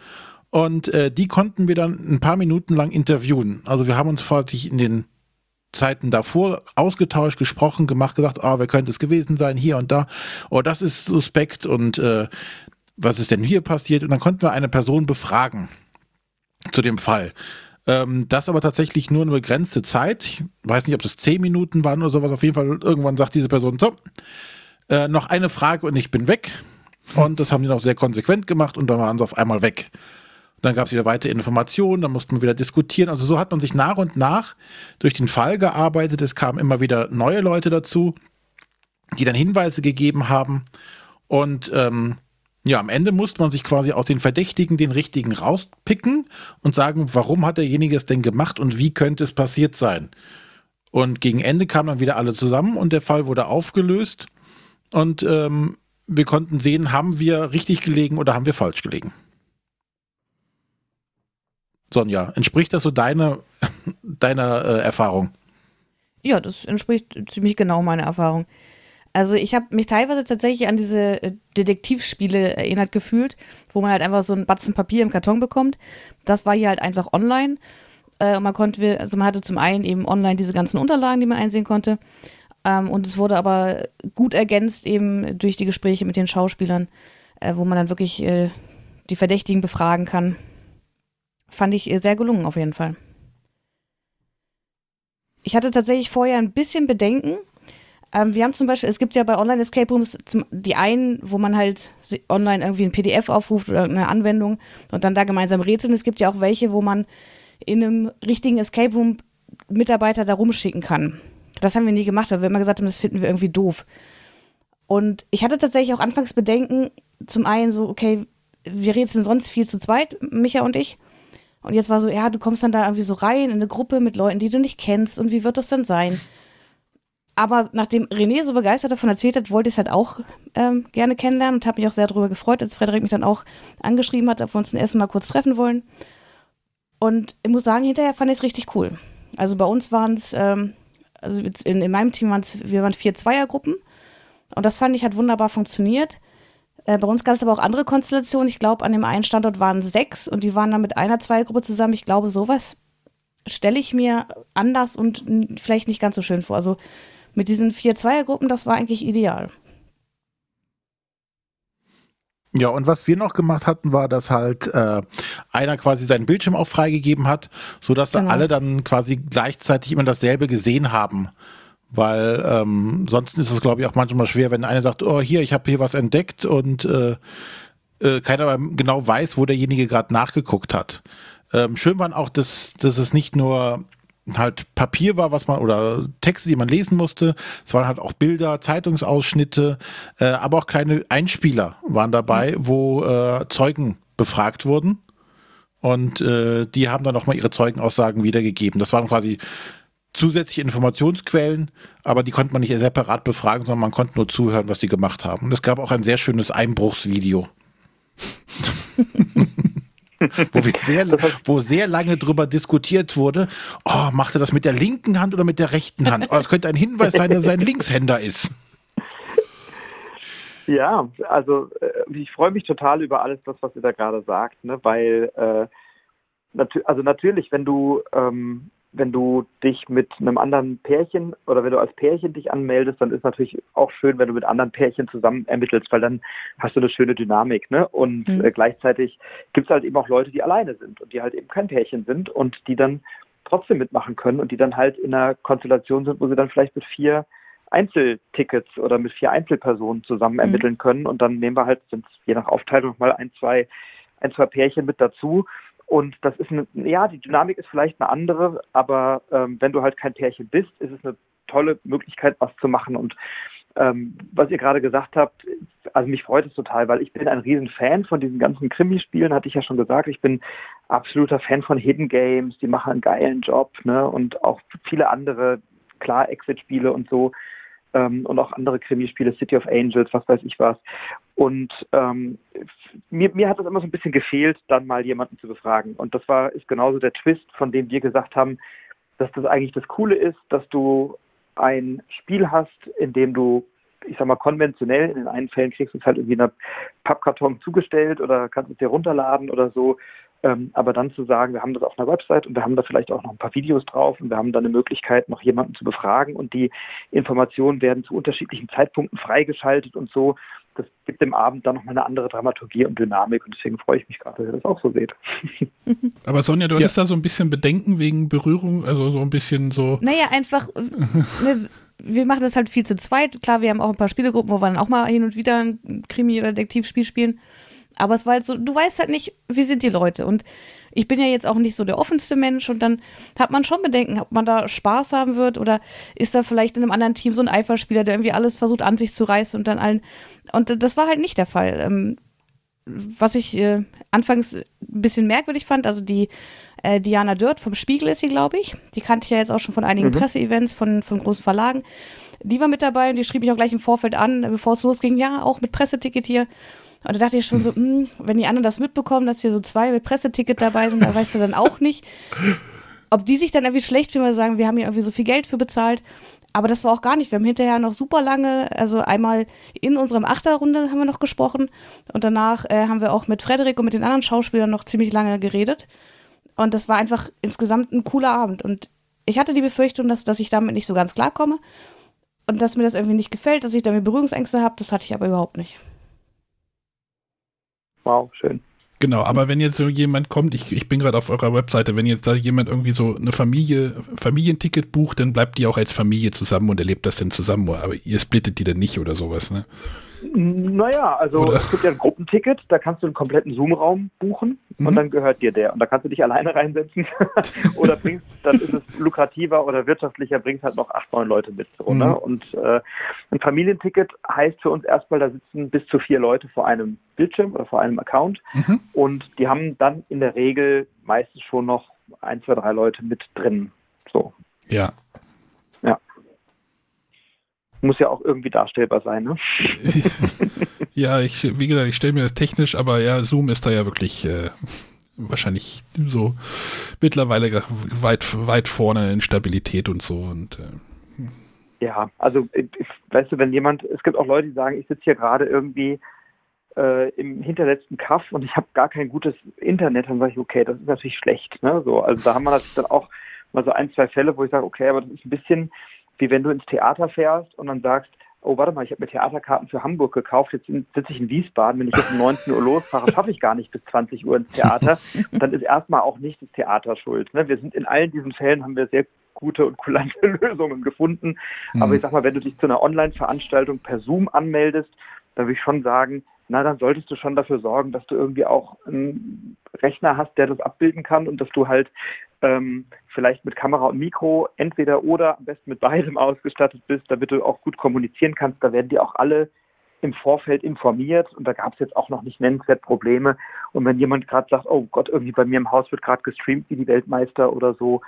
und äh, die konnten wir dann ein paar Minuten lang interviewen. Also wir haben uns quasi in den Zeiten davor ausgetauscht, gesprochen, gemacht, gesagt, ah, wer könnte es gewesen sein, hier und da. Oh, das ist suspekt und äh, was ist denn hier passiert? Und dann konnten wir eine Person befragen zu dem Fall. Ähm, das aber tatsächlich nur eine begrenzte Zeit. Ich weiß nicht, ob das zehn Minuten waren oder sowas. Auf jeden Fall, irgendwann sagt diese Person, so, äh, noch eine Frage und ich bin weg. Und das haben die noch sehr konsequent gemacht und dann waren sie auf einmal weg. Dann gab es wieder weitere Informationen, dann mussten wir wieder diskutieren. Also so hat man sich nach und nach durch den Fall gearbeitet. Es kamen immer wieder neue Leute dazu, die dann Hinweise gegeben haben. Und ähm, ja, am Ende musste man sich quasi aus den Verdächtigen den richtigen rauspicken und sagen, warum hat derjenige es denn gemacht und wie könnte es passiert sein. Und gegen Ende kamen dann wieder alle zusammen und der Fall wurde aufgelöst. Und ähm, wir konnten sehen, haben wir richtig gelegen oder haben wir falsch gelegen. Sonja, entspricht das so deine, deiner äh, Erfahrung? Ja, das entspricht ziemlich genau meiner Erfahrung. Also ich habe mich teilweise tatsächlich an diese äh, Detektivspiele erinnert gefühlt, wo man halt einfach so ein Batzen Papier im Karton bekommt. Das war hier halt einfach online. Äh, man konnte, also man hatte zum einen eben online diese ganzen Unterlagen, die man einsehen konnte. Ähm, und es wurde aber gut ergänzt eben durch die Gespräche mit den Schauspielern, äh, wo man dann wirklich äh, die Verdächtigen befragen kann. Fand ich sehr gelungen auf jeden Fall. ich hatte tatsächlich vorher ein bisschen Bedenken. Ähm, wir haben zum Beispiel, es gibt ja bei Online-Escape Rooms zum, die einen, wo man halt online irgendwie ein PDF aufruft oder eine Anwendung und dann da gemeinsam rätseln. Es gibt ja auch welche, wo man in einem richtigen Escape Room Mitarbeiter da rumschicken kann. Das haben wir nie gemacht, weil wir immer gesagt haben, das finden wir irgendwie doof. Und ich hatte tatsächlich auch anfangs Bedenken, zum einen so, okay, wir rätseln sonst viel zu zweit, Micha und ich. Und jetzt war so, ja, du kommst dann da irgendwie so rein in eine Gruppe mit Leuten, die du nicht kennst und wie wird das denn sein? Aber nachdem René so begeistert davon erzählt hat, wollte ich es halt auch ähm, gerne kennenlernen und habe mich auch sehr darüber gefreut, als Frederik mich dann auch angeschrieben hat, ob wir uns ein erstes Mal kurz treffen wollen. Und ich muss sagen, hinterher fand ich es richtig cool. Also bei uns waren es, ähm, also in, in meinem Team waren es, wir waren vier Zweiergruppen. Und das fand ich hat wunderbar funktioniert. Äh, bei uns gab es aber auch andere Konstellationen. Ich glaube, an dem einen Standort waren sechs und die waren dann mit einer Zweiergruppe zusammen. Ich glaube, sowas stelle ich mir anders und vielleicht nicht ganz so schön vor. Also mit diesen vier Zweiergruppen, das war eigentlich ideal. Ja, und was wir noch gemacht hatten, war, dass halt äh, einer quasi seinen Bildschirm auch freigegeben hat, sodass genau. alle dann quasi gleichzeitig immer dasselbe gesehen haben. Weil ähm, sonst ist es, glaube ich, auch manchmal schwer, wenn einer sagt, oh, hier, ich habe hier was entdeckt und äh, äh, keiner genau weiß, wo derjenige gerade nachgeguckt hat. Ähm, schön waren auch, dass, dass es nicht nur halt Papier war, was man oder Texte, die man lesen musste. Es waren halt auch Bilder, Zeitungsausschnitte, äh, aber auch kleine Einspieler waren dabei, mhm. wo äh, Zeugen befragt wurden. Und äh, die haben dann nochmal ihre Zeugenaussagen wiedergegeben. Das waren quasi zusätzliche Informationsquellen, aber die konnte man nicht separat befragen, sondern man konnte nur zuhören, was sie gemacht haben. Und es gab auch ein sehr schönes Einbruchsvideo. wo, sehr, wo sehr lange drüber diskutiert wurde, oh, macht er das mit der linken Hand oder mit der rechten Hand? Oh, das könnte ein Hinweis sein, dass er ein Linkshänder ist. Ja, also äh, ich freue mich total über alles das, was ihr da gerade sagt, ne? weil äh, nat also natürlich, wenn du ähm, wenn du dich mit einem anderen Pärchen oder wenn du als Pärchen dich anmeldest, dann ist natürlich auch schön, wenn du mit anderen Pärchen zusammen ermittelst, weil dann hast du eine schöne Dynamik. Ne? Und mhm. äh, gleichzeitig gibt es halt eben auch Leute, die alleine sind und die halt eben kein Pärchen sind und die dann trotzdem mitmachen können und die dann halt in einer Konstellation sind, wo sie dann vielleicht mit vier Einzeltickets oder mit vier Einzelpersonen zusammen mhm. ermitteln können und dann nehmen wir halt, je nach Aufteilung mal ein, zwei, ein, zwei Pärchen mit dazu und das ist eine, ja, die Dynamik ist vielleicht eine andere, aber ähm, wenn du halt kein Pärchen bist, ist es eine tolle Möglichkeit, was zu machen. Und ähm, was ihr gerade gesagt habt, also mich freut es total, weil ich bin ein riesen Fan von diesen ganzen Krimispielen, hatte ich ja schon gesagt. Ich bin absoluter Fan von Hidden Games, die machen einen geilen Job, ne? Und auch viele andere, klar, Exit-Spiele und so ähm, und auch andere Krimispiele, City of Angels, was weiß ich was. Und ähm, mir, mir hat es immer so ein bisschen gefehlt, dann mal jemanden zu befragen. Und das war ist genauso der Twist, von dem wir gesagt haben, dass das eigentlich das Coole ist, dass du ein Spiel hast, in dem du ich sag mal, konventionell, in den einen Fällen kriegst du es halt irgendwie in einer Pappkarton zugestellt oder kannst es dir runterladen oder so. Ähm, aber dann zu sagen, wir haben das auf einer Website und wir haben da vielleicht auch noch ein paar Videos drauf und wir haben dann eine Möglichkeit, noch jemanden zu befragen und die Informationen werden zu unterschiedlichen Zeitpunkten freigeschaltet und so. Das gibt dem Abend dann nochmal eine andere Dramaturgie und Dynamik und deswegen freue ich mich gerade, dass ihr das auch so seht. Aber Sonja, du ja. hattest da so ein bisschen Bedenken wegen Berührung, also so ein bisschen so. Naja, einfach. ne, wir machen das halt viel zu zweit. Klar, wir haben auch ein paar Spielegruppen, wo wir dann auch mal hin und wieder ein Krimi- oder Detektivspiel spielen. Aber es war halt so, du weißt halt nicht, wie sind die Leute. Und ich bin ja jetzt auch nicht so der offenste Mensch und dann hat man schon Bedenken, ob man da Spaß haben wird oder ist da vielleicht in einem anderen Team so ein Eiferspieler, der irgendwie alles versucht an sich zu reißen und dann allen. Und das war halt nicht der Fall. Ähm, was ich äh, anfangs ein bisschen merkwürdig fand, also die äh, Diana Dürrt vom Spiegel ist sie, glaube ich. Die kannte ich ja jetzt auch schon von einigen mhm. Presseevents von, von großen Verlagen. Die war mit dabei und die schrieb ich auch gleich im Vorfeld an, bevor es losging. Ja, auch mit Presseticket hier. Und da dachte ich schon so, mh, hm, wenn die anderen das mitbekommen, dass hier so zwei mit Presseticket dabei sind, da weißt du dann auch nicht, ob die sich dann irgendwie schlecht fühlen, weil sagen, wir haben hier irgendwie so viel Geld für bezahlt. Aber das war auch gar nicht. Wir haben hinterher noch super lange, also einmal in unserem Achterrunde haben wir noch gesprochen und danach äh, haben wir auch mit Frederik und mit den anderen Schauspielern noch ziemlich lange geredet. Und das war einfach insgesamt ein cooler Abend. Und ich hatte die Befürchtung, dass, dass ich damit nicht so ganz klarkomme und dass mir das irgendwie nicht gefällt, dass ich damit Berührungsängste habe. Das hatte ich aber überhaupt nicht. Wow, schön. Genau, aber wenn jetzt so jemand kommt, ich, ich bin gerade auf eurer Webseite, wenn jetzt da jemand irgendwie so eine Familie, Familienticket bucht, dann bleibt die auch als Familie zusammen und erlebt das dann zusammen, aber ihr splittet die dann nicht oder sowas, ne? Naja, also Oder? es gibt ja ein Gruppenticket, da kannst du einen kompletten Zoom-Raum buchen mhm. und dann gehört dir der. Und da kannst du dich alleine reinsetzen oder bringst, dann ist es lukrativer oder wirtschaftlicher, bringst halt noch acht, neun Leute mit. So, ne? mhm. ne? Und äh, ein Familienticket heißt für uns erstmal, da sitzen bis zu vier Leute vor einem Bildschirm oder vor einem Account mhm. und die haben dann in der Regel meistens schon noch ein, zwei, drei Leute mit drin. So. Ja, muss ja auch irgendwie darstellbar sein, ne? ja, ich, wie gesagt, ich stelle mir das technisch, aber ja, Zoom ist da ja wirklich äh, wahrscheinlich so mittlerweile weit, weit vorne in Stabilität und so und äh, ja, also ich, weißt du, wenn jemand, es gibt auch Leute, die sagen, ich sitze hier gerade irgendwie äh, im hinterletzten Kaff und ich habe gar kein gutes Internet, dann sage ich, okay, das ist natürlich schlecht. Ne? So, also da haben wir natürlich dann auch mal so ein, zwei Fälle, wo ich sage, okay, aber das ist ein bisschen wie wenn du ins Theater fährst und dann sagst, oh, warte mal, ich habe mir Theaterkarten für Hamburg gekauft, jetzt sitze ich in Wiesbaden, wenn ich jetzt um 19 Uhr losfahre, schaffe ich gar nicht bis 20 Uhr ins Theater. Und dann ist erstmal auch nicht das Theater schuld. Ne? Wir sind in allen diesen Fällen, haben wir sehr gute und kulante Lösungen gefunden. Aber ich sag mal, wenn du dich zu einer Online-Veranstaltung per Zoom anmeldest, dann würde ich schon sagen, na, dann solltest du schon dafür sorgen, dass du irgendwie auch einen Rechner hast, der das abbilden kann und dass du halt ähm, vielleicht mit Kamera und Mikro entweder oder am besten mit beidem ausgestattet bist, damit du auch gut kommunizieren kannst. Da werden die auch alle im Vorfeld informiert und da gab es jetzt auch noch nicht nennenswert Probleme. Und wenn jemand gerade sagt, oh Gott, irgendwie bei mir im Haus wird gerade gestreamt wie die Weltmeister oder so,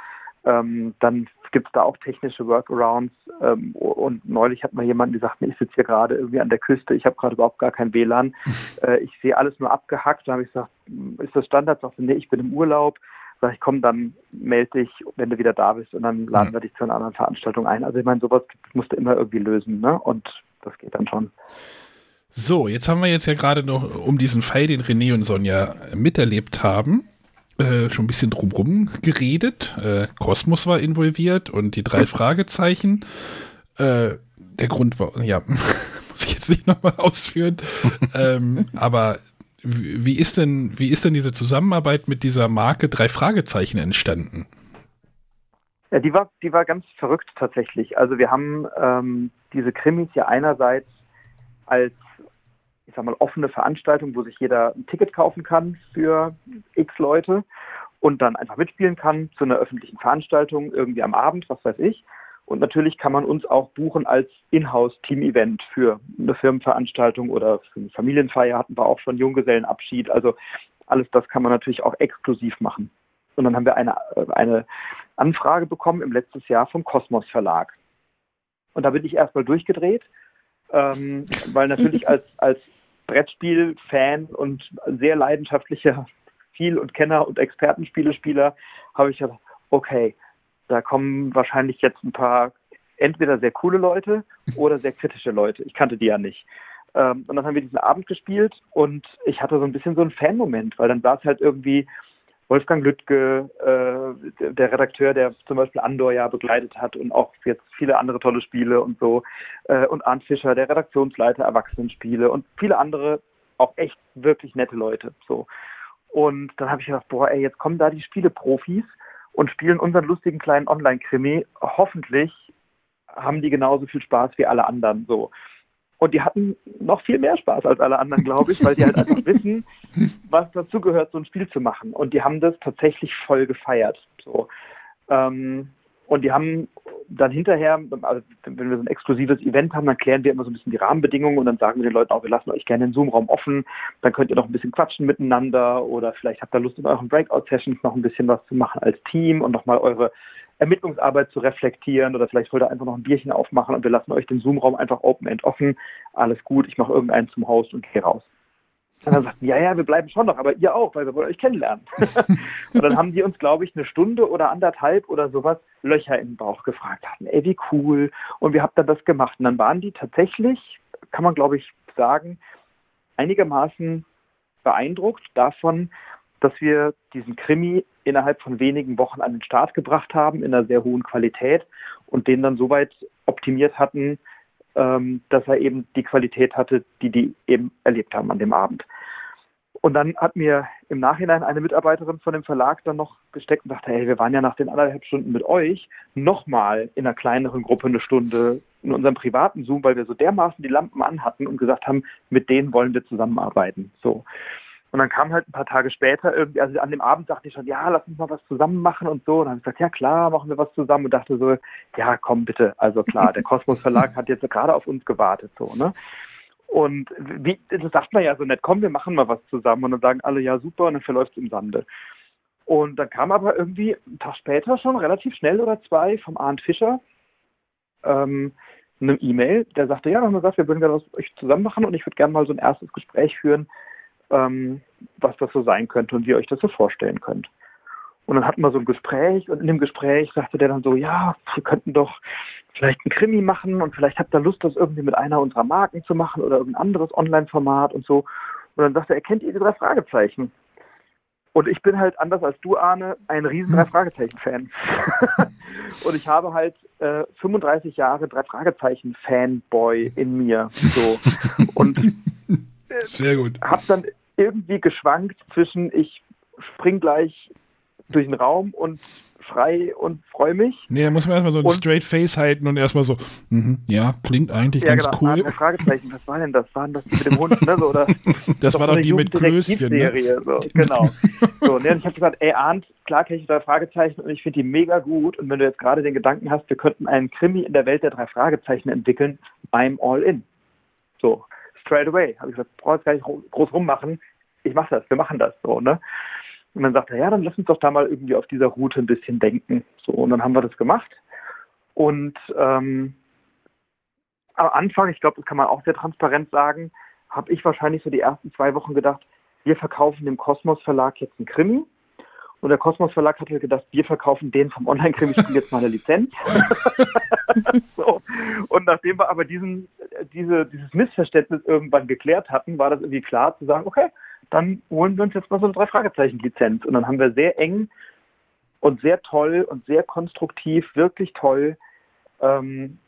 ähm, dann gibt es da auch technische Workarounds. Ähm, und neulich hat mal jemand gesagt, ich sitze hier gerade irgendwie an der Küste, ich habe gerade überhaupt gar kein WLAN, äh, ich sehe alles nur abgehackt. Da habe ich gesagt, ist das Standard? Sagte, nee, ich bin im Urlaub. Sag ich, komm, dann melde dich, wenn du wieder da bist und dann laden wir dich zu einer anderen Veranstaltung ein. Also ich meine, sowas musst du immer irgendwie lösen, ne? Und das geht dann schon. So, jetzt haben wir jetzt ja gerade noch um diesen Fall, den René und Sonja miterlebt haben, äh, schon ein bisschen drumherum geredet. Äh, Kosmos war involviert und die drei Fragezeichen. Äh, der Grund war, ja, muss ich jetzt nicht nochmal ausführen. ähm, aber wie ist denn, wie ist denn diese Zusammenarbeit mit dieser Marke drei Fragezeichen entstanden? Ja, die war, die war ganz verrückt tatsächlich. Also wir haben ähm, diese Krimis ja einerseits als, ich sag mal, offene Veranstaltung, wo sich jeder ein Ticket kaufen kann für x Leute und dann einfach mitspielen kann zu einer öffentlichen Veranstaltung irgendwie am Abend, was weiß ich. Und natürlich kann man uns auch buchen als Inhouse-Team-Event für eine Firmenveranstaltung oder für eine Familienfeier hatten wir auch schon Junggesellenabschied. Also alles das kann man natürlich auch exklusiv machen. Und dann haben wir eine, eine Anfrage bekommen im letzten Jahr vom Kosmos Verlag. Und da bin ich erstmal durchgedreht, ähm, weil natürlich als, als Brettspiel-Fan und sehr leidenschaftlicher Spiel- und Kenner- und Expertenspielespieler habe ich gedacht, okay, da kommen wahrscheinlich jetzt ein paar entweder sehr coole Leute oder sehr kritische Leute. Ich kannte die ja nicht. Ähm, und dann haben wir diesen Abend gespielt und ich hatte so ein bisschen so einen Fan-Moment, weil dann war es halt irgendwie Wolfgang Lüttke, äh, der Redakteur, der zum Beispiel Andor ja begleitet hat und auch jetzt viele andere tolle Spiele und so, äh, und Arndt Fischer, der Redaktionsleiter Erwachsenenspiele und viele andere auch echt wirklich nette Leute. So. Und dann habe ich gedacht, boah, ey, jetzt kommen da die Spieleprofis und spielen unseren lustigen kleinen Online-Krimi. Hoffentlich haben die genauso viel Spaß wie alle anderen so. Und die hatten noch viel mehr Spaß als alle anderen, glaube ich, weil die halt einfach wissen, was dazugehört, so ein Spiel zu machen. Und die haben das tatsächlich voll gefeiert. So. Ähm, und die haben dann hinterher, also wenn wir so ein exklusives Event haben, dann klären wir immer so ein bisschen die Rahmenbedingungen und dann sagen wir den Leuten auch, wir lassen euch gerne den Zoom-Raum offen, dann könnt ihr noch ein bisschen quatschen miteinander oder vielleicht habt ihr Lust in euren Breakout-Sessions noch ein bisschen was zu machen als Team und nochmal eure Ermittlungsarbeit zu reflektieren oder vielleicht wollt ihr einfach noch ein Bierchen aufmachen und wir lassen euch den Zoom-Raum einfach open-end offen. Alles gut, ich mache irgendeinen zum Host und gehe raus. Und dann sagten, ja, ja, wir bleiben schon noch, aber ihr auch, weil wir wollen euch kennenlernen. und dann haben die uns, glaube ich, eine Stunde oder anderthalb oder sowas Löcher im Bauch gefragt hatten. Ey, wie cool. Und wir habt dann das gemacht. Und dann waren die tatsächlich, kann man, glaube ich, sagen, einigermaßen beeindruckt davon, dass wir diesen Krimi innerhalb von wenigen Wochen an den Start gebracht haben, in einer sehr hohen Qualität und den dann soweit optimiert hatten, ähm, dass er eben die Qualität hatte, die die eben erlebt haben an dem Abend. Und dann hat mir im Nachhinein eine Mitarbeiterin von dem Verlag dann noch gesteckt und dachte, hey, wir waren ja nach den anderthalb Stunden mit euch nochmal in einer kleineren Gruppe eine Stunde in unserem privaten Zoom, weil wir so dermaßen die Lampen anhatten und gesagt haben, mit denen wollen wir zusammenarbeiten. So. Und dann kam halt ein paar Tage später irgendwie, also an dem Abend dachte ich schon, ja, lass uns mal was zusammen machen und so. Und dann habe ich gesagt, ja klar, machen wir was zusammen und dachte so, ja, komm bitte. Also klar, der Kosmos Verlag hat jetzt gerade auf uns gewartet, so, ne? Und wie, das sagt man ja so nett, komm, wir machen mal was zusammen. Und dann sagen alle, ja, super, und dann verläuft es im Sande. Und dann kam aber irgendwie einen Tag später schon, relativ schnell oder zwei, vom Arndt Fischer, ähm, eine E-Mail, der sagte, ja, haben gesagt, wir würden gerne was euch zusammen machen und ich würde gerne mal so ein erstes Gespräch führen, ähm, was das so sein könnte und wie ihr euch das so vorstellen könnt. Und dann hatten wir so ein Gespräch und in dem Gespräch sagte der dann so, ja, wir könnten doch vielleicht einen Krimi machen und vielleicht habt ihr Lust, das irgendwie mit einer unserer Marken zu machen oder irgendein anderes Online-Format und so. Und dann sagte er, kennt ihr die drei Fragezeichen? Und ich bin halt anders als du, Arne, ein riesen drei Fragezeichen-Fan. und ich habe halt äh, 35 Jahre drei Fragezeichen-Fanboy in mir. So. Und äh, Sehr gut. habe dann irgendwie geschwankt zwischen, ich spring gleich durch den Raum und frei und freue mich. Nee, da muss man erstmal so ein Straight Face halten und erstmal so, mm, ja, klingt eigentlich ja, ganz genau, cool. Ja, Fragezeichen, was war denn das? Waren das mit dem Hund, ne? So, oder, das war doch die mit Klößchen. Ne? So, genau. so, ne, und ich habe gesagt, ey Arndt, klar kenne ich drei Fragezeichen und ich finde die mega gut. Und wenn du jetzt gerade den Gedanken hast, wir könnten einen Krimi in der Welt der drei Fragezeichen entwickeln, I'm all in. So, straight away. Habe ich gesagt, brauchst gar nicht groß rummachen. Ich mache das, wir machen das so, ne? Und dann sagte er, ja, dann lass uns doch da mal irgendwie auf dieser Route ein bisschen denken. So, und dann haben wir das gemacht. Und ähm, am Anfang, ich glaube, das kann man auch sehr transparent sagen, habe ich wahrscheinlich so die ersten zwei Wochen gedacht, wir verkaufen dem Kosmos Verlag jetzt einen Krimi. Und der Kosmos Verlag hat halt gedacht, wir verkaufen den vom Online-Krimi-Spiel jetzt mal eine Lizenz. so. Und nachdem wir aber diesen, diese, dieses Missverständnis irgendwann geklärt hatten, war das irgendwie klar zu sagen, okay, dann holen wir uns jetzt mal so eine Drei-Fragezeichen-Lizenz. Und dann haben wir sehr eng und sehr toll und sehr konstruktiv, wirklich toll ähm,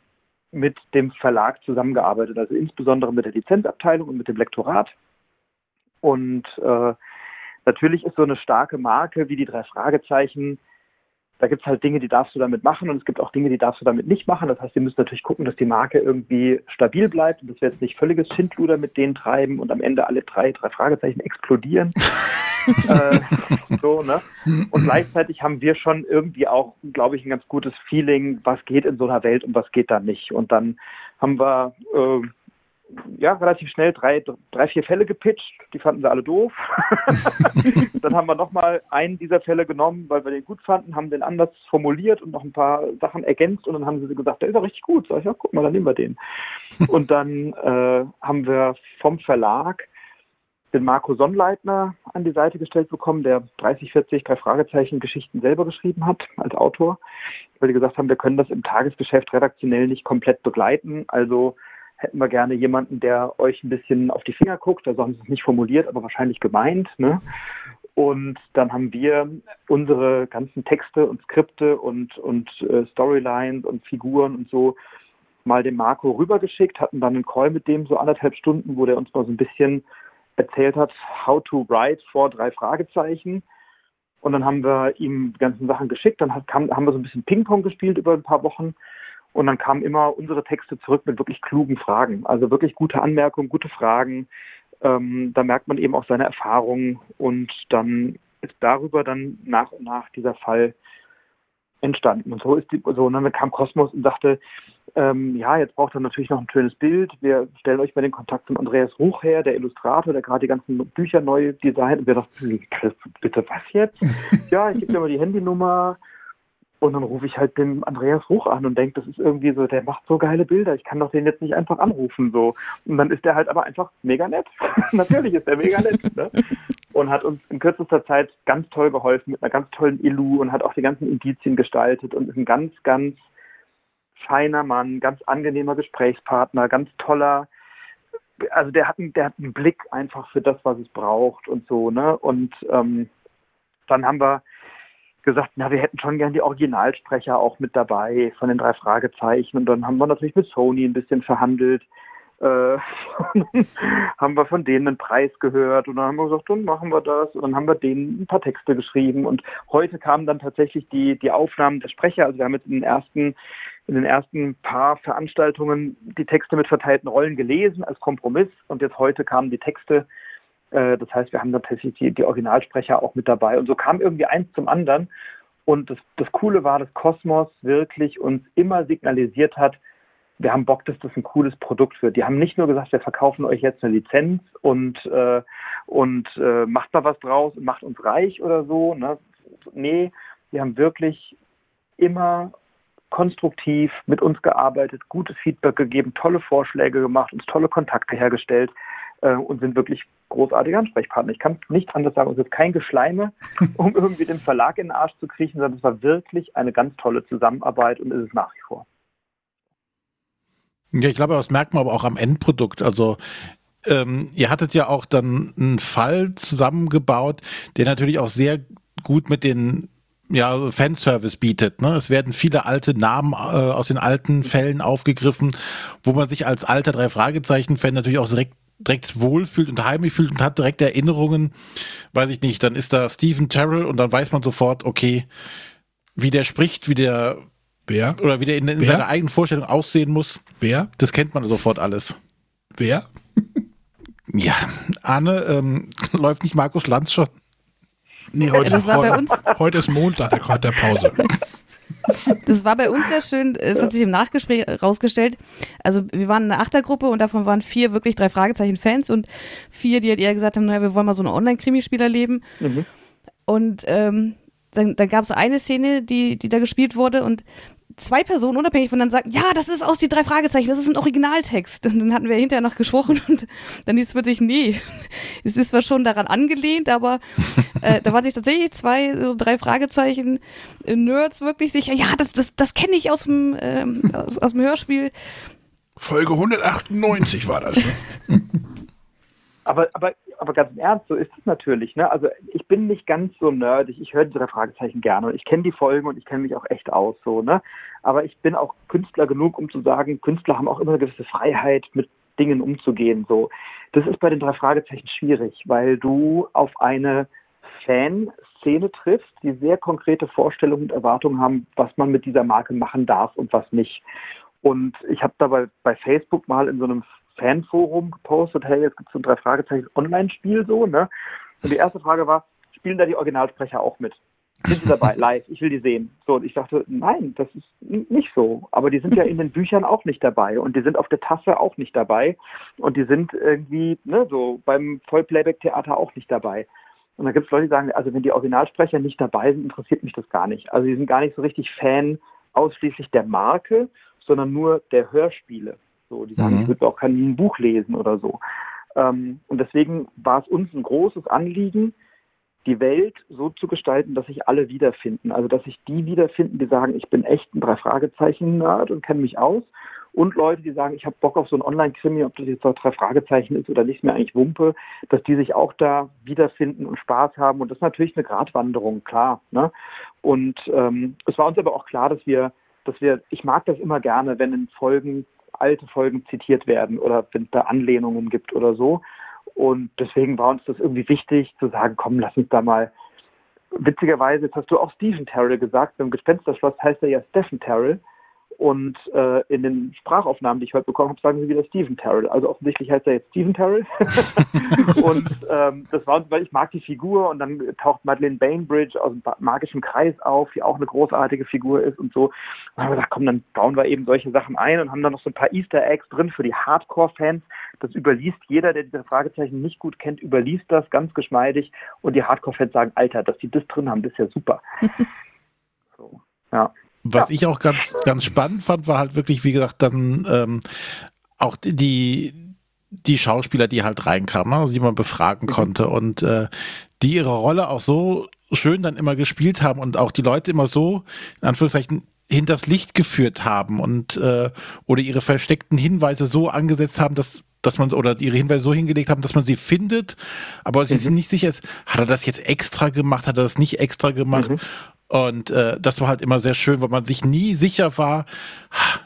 mit dem Verlag zusammengearbeitet. Also insbesondere mit der Lizenzabteilung und mit dem Lektorat. Und äh, natürlich ist so eine starke Marke wie die drei Fragezeichen da gibt es halt Dinge, die darfst du damit machen und es gibt auch Dinge, die darfst du damit nicht machen. Das heißt, wir müssen natürlich gucken, dass die Marke irgendwie stabil bleibt und dass wir jetzt nicht völliges Schindluder mit denen treiben und am Ende alle drei, drei Fragezeichen explodieren. äh, so, ne? Und gleichzeitig haben wir schon irgendwie auch, glaube ich, ein ganz gutes Feeling, was geht in so einer Welt und was geht da nicht. Und dann haben wir äh, ja, relativ schnell drei, drei, vier Fälle gepitcht. Die fanden sie alle doof. dann haben wir nochmal einen dieser Fälle genommen, weil wir den gut fanden, haben den anders formuliert und noch ein paar Sachen ergänzt und dann haben sie gesagt, der ist ja richtig gut. Sag ich, ja, guck mal, dann nehmen wir den. und dann äh, haben wir vom Verlag den Marco Sonnleitner an die Seite gestellt bekommen, der 30, 40, drei Fragezeichen Geschichten selber geschrieben hat als Autor, weil die gesagt haben, wir können das im Tagesgeschäft redaktionell nicht komplett begleiten. Also hätten wir gerne jemanden, der euch ein bisschen auf die Finger guckt. Also haben sie es nicht formuliert, aber wahrscheinlich gemeint. Ne? Und dann haben wir unsere ganzen Texte und Skripte und, und äh, Storylines und Figuren und so mal dem Marco rübergeschickt, hatten dann einen Call mit dem so anderthalb Stunden, wo der uns mal so ein bisschen erzählt hat, how to write vor drei Fragezeichen. Und dann haben wir ihm die ganzen Sachen geschickt, dann hat, kam, haben wir so ein bisschen Ping-Pong gespielt über ein paar Wochen und dann kamen immer unsere Texte zurück mit wirklich klugen Fragen. Also wirklich gute Anmerkungen, gute Fragen. Ähm, da merkt man eben auch seine Erfahrungen und dann ist darüber dann nach und nach dieser Fall entstanden. Und so ist die, so, und dann kam Kosmos und sagte, ähm, ja, jetzt braucht er natürlich noch ein schönes Bild. Wir stellen euch mal den Kontakt zum Andreas Ruch her, der Illustrator, der gerade die ganzen Bücher neu designt. Und wir dachten, bitte was jetzt? ja, ich gebe dir mal die Handynummer. Und dann rufe ich halt den Andreas Ruch an und denke, das ist irgendwie so, der macht so geile Bilder, ich kann doch den jetzt nicht einfach anrufen so. Und dann ist der halt aber einfach mega nett. Natürlich ist der mega nett. Ne? Und hat uns in kürzester Zeit ganz toll geholfen mit einer ganz tollen Illu und hat auch die ganzen Indizien gestaltet und ist ein ganz, ganz feiner Mann, ganz angenehmer Gesprächspartner, ganz toller, also der hat, einen, der hat einen Blick einfach für das, was es braucht und so, ne? Und ähm, dann haben wir gesagt, na, wir hätten schon gern die Originalsprecher auch mit dabei von den drei Fragezeichen. Und dann haben wir natürlich mit Sony ein bisschen verhandelt, Äh, haben wir von denen einen Preis gehört und dann haben wir gesagt, dann machen wir das. Und dann haben wir denen ein paar Texte geschrieben. Und heute kamen dann tatsächlich die, die Aufnahmen der Sprecher, also wir haben jetzt in den ersten in den ersten paar Veranstaltungen die Texte mit verteilten Rollen gelesen als Kompromiss. Und jetzt heute kamen die Texte das heißt, wir haben tatsächlich die, die Originalsprecher auch mit dabei. Und so kam irgendwie eins zum anderen. Und das, das Coole war, dass Cosmos wirklich uns immer signalisiert hat, wir haben Bock, dass das ein cooles Produkt wird. Die haben nicht nur gesagt, wir verkaufen euch jetzt eine Lizenz und, äh, und äh, macht da was draus und macht uns reich oder so. Ne? Nee, die haben wirklich immer konstruktiv mit uns gearbeitet, gutes Feedback gegeben, tolle Vorschläge gemacht, uns tolle Kontakte hergestellt äh, und sind wirklich großartige Ansprechpartner. Ich kann nichts anderes sagen. Es ist kein Geschleime, um irgendwie den Verlag in den Arsch zu kriechen, sondern es war wirklich eine ganz tolle Zusammenarbeit und ist es nach wie vor. Ja, ich glaube, das merkt man aber auch am Endprodukt. Also ähm, ihr hattet ja auch dann einen Fall zusammengebaut, der natürlich auch sehr gut mit den ja, Fanservice bietet. Ne? Es werden viele alte Namen äh, aus den alten Fällen aufgegriffen, wo man sich als alter drei Fragezeichen-Fan natürlich auch direkt direkt wohlfühlt und heimisch fühlt und hat direkt Erinnerungen, weiß ich nicht, dann ist da Stephen Terrell und dann weiß man sofort, okay, wie der spricht, wie der Wer? Oder wie der in, in seiner eigenen Vorstellung aussehen muss. Wer? Das kennt man sofort alles. Wer? Ja, Arne, ähm, läuft nicht Markus Lanz schon? Nee, heute, das war heute, bei uns. heute ist Montag, der hat der Pause. Das war bei uns sehr schön. Es hat sich im Nachgespräch rausgestellt. Also wir waren eine Achtergruppe und davon waren vier wirklich drei Fragezeichen Fans und vier, die halt eher gesagt haben, naja, wir wollen mal so eine Online-Krimispiel erleben. Mhm. Und ähm, dann, dann gab es eine Szene, die, die da gespielt wurde und zwei Personen unabhängig voneinander sagten, ja, das ist aus die drei Fragezeichen, das ist ein Originaltext. Und dann hatten wir hinterher noch gesprochen und dann hieß es plötzlich, nee, es ist zwar schon daran angelehnt, aber äh, da waren sich tatsächlich zwei, so drei Fragezeichen äh, Nerds wirklich sicher, ja, das, das, das kenne ich aus dem, ähm, aus, aus dem Hörspiel. Folge 198 war das. Ne? aber, aber aber ganz im Ernst, so ist es natürlich. Ne? Also ich bin nicht ganz so nerdig. Ich höre diese drei Fragezeichen gerne und ich kenne die Folgen und ich kenne mich auch echt aus. So, ne? Aber ich bin auch Künstler genug, um zu sagen, Künstler haben auch immer eine gewisse Freiheit, mit Dingen umzugehen. So, das ist bei den drei Fragezeichen schwierig, weil du auf eine Fanszene triffst, die sehr konkrete Vorstellungen und Erwartungen haben, was man mit dieser Marke machen darf und was nicht. Und ich habe dabei bei Facebook mal in so einem Fanforum gepostet, hey, jetzt gibt es so ein drei Fragezeichen Online-Spiel so, ne? Und die erste Frage war, spielen da die Originalsprecher auch mit? Sind sie dabei, live? Ich will die sehen. So, und ich dachte, nein, das ist nicht so. Aber die sind ja in den Büchern auch nicht dabei und die sind auf der Tasse auch nicht dabei und die sind irgendwie, ne, so beim Vollplayback-Theater auch nicht dabei. Und da gibt es Leute, die sagen, also wenn die Originalsprecher nicht dabei sind, interessiert mich das gar nicht. Also die sind gar nicht so richtig Fan ausschließlich der Marke, sondern nur der Hörspiele. So, die sagen, mhm. ich würde auch kein Buch lesen oder so. Ähm, und deswegen war es uns ein großes Anliegen, die Welt so zu gestalten, dass sich alle wiederfinden. Also dass sich die wiederfinden, die sagen, ich bin echt ein Drei-Fragezeichen-Nerd und kenne mich aus. Und Leute, die sagen, ich habe Bock auf so ein Online-Krimi, ob das jetzt noch drei Fragezeichen ist oder nicht mehr eigentlich Wumpe, dass die sich auch da wiederfinden und Spaß haben. Und das ist natürlich eine Gratwanderung, klar. Ne? Und ähm, es war uns aber auch klar, dass wir, dass wir, ich mag das immer gerne, wenn in Folgen alte Folgen zitiert werden oder wenn es da Anlehnungen gibt oder so. Und deswegen war uns das irgendwie wichtig zu sagen, komm, lass uns da mal. Witzigerweise, jetzt hast du auch Stephen Terrell gesagt, beim Gespensterschloss heißt er ja Stephen Terrell. Und äh, in den Sprachaufnahmen, die ich heute bekommen habe, sagen sie wieder Stephen Terrell. Also offensichtlich heißt er jetzt Stephen Terrell. und ähm, das war, weil ich mag die Figur und dann taucht Madeleine Bainbridge aus dem magischen Kreis auf, die auch eine großartige Figur ist und so. Und dann haben wir gesagt, komm, dann bauen wir eben solche Sachen ein und haben dann noch so ein paar Easter Eggs drin für die Hardcore-Fans. Das überliest jeder, der diese Fragezeichen nicht gut kennt, überliest das ganz geschmeidig und die Hardcore-Fans sagen, Alter, dass die das drin haben, das ist ja super. so, ja. Was ja. ich auch ganz, ganz spannend fand, war halt wirklich, wie gesagt, dann ähm, auch die, die Schauspieler, die halt reinkamen, also die man befragen mhm. konnte und äh, die ihre Rolle auch so schön dann immer gespielt haben und auch die Leute immer so, in Anführungszeichen, hinters Licht geführt haben und äh, oder ihre versteckten Hinweise so angesetzt haben, dass dass man oder ihre Hinweise so hingelegt haben, dass man sie findet, aber mhm. nicht sicher ist, hat er das jetzt extra gemacht, hat er das nicht extra gemacht? Mhm. Und äh, das war halt immer sehr schön, weil man sich nie sicher war,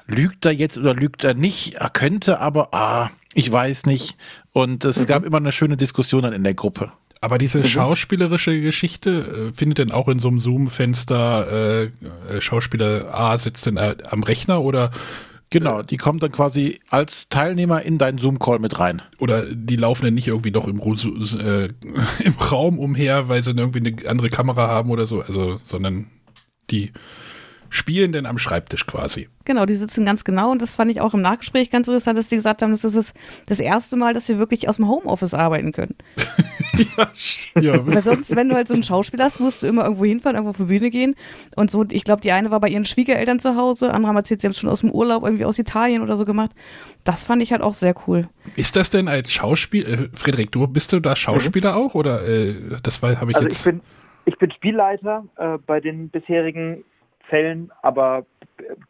lügt er jetzt oder lügt er nicht? Er könnte, aber ah, ich weiß nicht. Und es mhm. gab immer eine schöne Diskussion dann in der Gruppe. Aber diese mhm. schauspielerische Geschichte äh, findet denn auch in so einem Zoom-Fenster, äh, äh Schauspieler A sitzt denn äh, am Rechner oder Genau, die kommt dann quasi als Teilnehmer in deinen Zoom-Call mit rein. Oder die laufen dann nicht irgendwie doch im, äh, im Raum umher, weil sie irgendwie eine andere Kamera haben oder so, also, sondern die spielen denn am Schreibtisch quasi. Genau, die sitzen ganz genau und das fand ich auch im Nachgespräch ganz interessant, dass die gesagt haben, das ist das erste Mal, dass wir wirklich aus dem Homeoffice arbeiten können. ja, ja. Weil sonst, wenn du halt so einen Schauspieler hast, musst du immer irgendwo hinfahren, irgendwo auf die Bühne gehen und so, ich glaube, die eine war bei ihren Schwiegereltern zu Hause, andere haben erzählt, sie haben es schon aus dem Urlaub irgendwie aus Italien oder so gemacht. Das fand ich halt auch sehr cool. Ist das denn als Schauspieler, äh, Frederik, du bist du da Schauspieler mhm. auch oder äh, das habe ich also jetzt... Ich bin, ich bin Spielleiter äh, bei den bisherigen Fällen, aber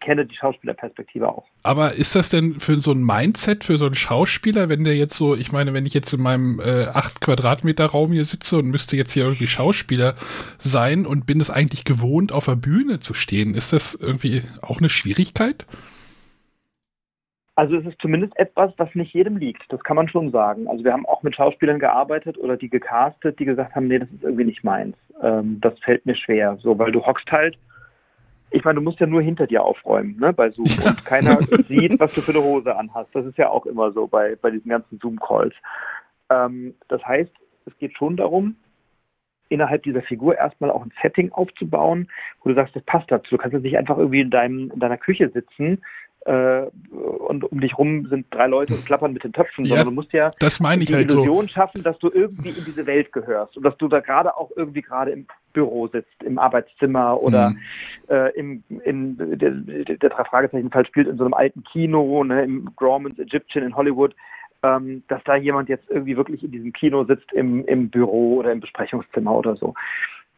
kenne die Schauspielerperspektive auch. Aber ist das denn für so ein Mindset, für so einen Schauspieler, wenn der jetzt so, ich meine, wenn ich jetzt in meinem äh, 8 Quadratmeter Raum hier sitze und müsste jetzt hier irgendwie Schauspieler sein und bin es eigentlich gewohnt, auf der Bühne zu stehen, ist das irgendwie auch eine Schwierigkeit? Also es ist zumindest etwas, was nicht jedem liegt. Das kann man schon sagen. Also wir haben auch mit Schauspielern gearbeitet oder die gecastet, die gesagt haben, nee, das ist irgendwie nicht meins. Ähm, das fällt mir schwer. So, weil du hockst halt ich meine, du musst ja nur hinter dir aufräumen, ne, bei Zoom. Ja. Und keiner sieht, was du für eine Hose anhast. Das ist ja auch immer so bei, bei diesen ganzen Zoom-Calls. Ähm, das heißt, es geht schon darum, innerhalb dieser Figur erstmal auch ein Setting aufzubauen, wo du sagst, das passt dazu. Du kannst jetzt nicht einfach irgendwie in, deinem, in deiner Küche sitzen äh, und um dich rum sind drei Leute und klappern mit den Töpfen, ja, sondern du musst ja das meine ich die halt Illusion so. schaffen, dass du irgendwie in diese Welt gehörst und dass du da gerade auch irgendwie gerade im Büro sitzt, im Arbeitszimmer oder mhm. äh, im, in der, der drei Fragezeichen Fall spielt in so einem alten Kino, ne, im Grauman's Egyptian in Hollywood, ähm, dass da jemand jetzt irgendwie wirklich in diesem Kino sitzt im, im Büro oder im Besprechungszimmer oder so.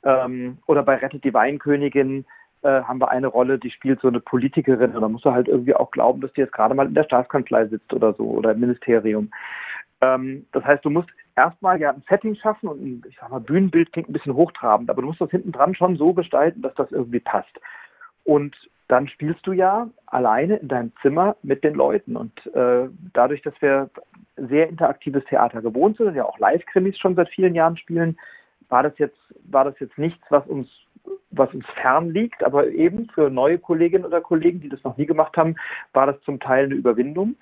Ähm, oder bei Rettet die Weinkönigin äh, haben wir eine Rolle, die spielt so eine Politikerin und musst du halt irgendwie auch glauben, dass die jetzt gerade mal in der Staatskanzlei sitzt oder so oder im Ministerium. Ähm, das heißt, du musst erstmal ja ein Setting schaffen und ein, ich sag mal, Bühnenbild klingt ein bisschen hochtrabend, aber du musst das hinten dran schon so gestalten, dass das irgendwie passt. Und dann spielst du ja alleine in deinem Zimmer mit den Leuten. Und äh, dadurch, dass wir sehr interaktives Theater gewohnt sind ja auch Live-Krimis schon seit vielen Jahren spielen, war das jetzt, war das jetzt nichts, was uns was uns fern liegt, aber eben für neue Kolleginnen oder Kollegen, die das noch nie gemacht haben, war das zum Teil eine Überwindung.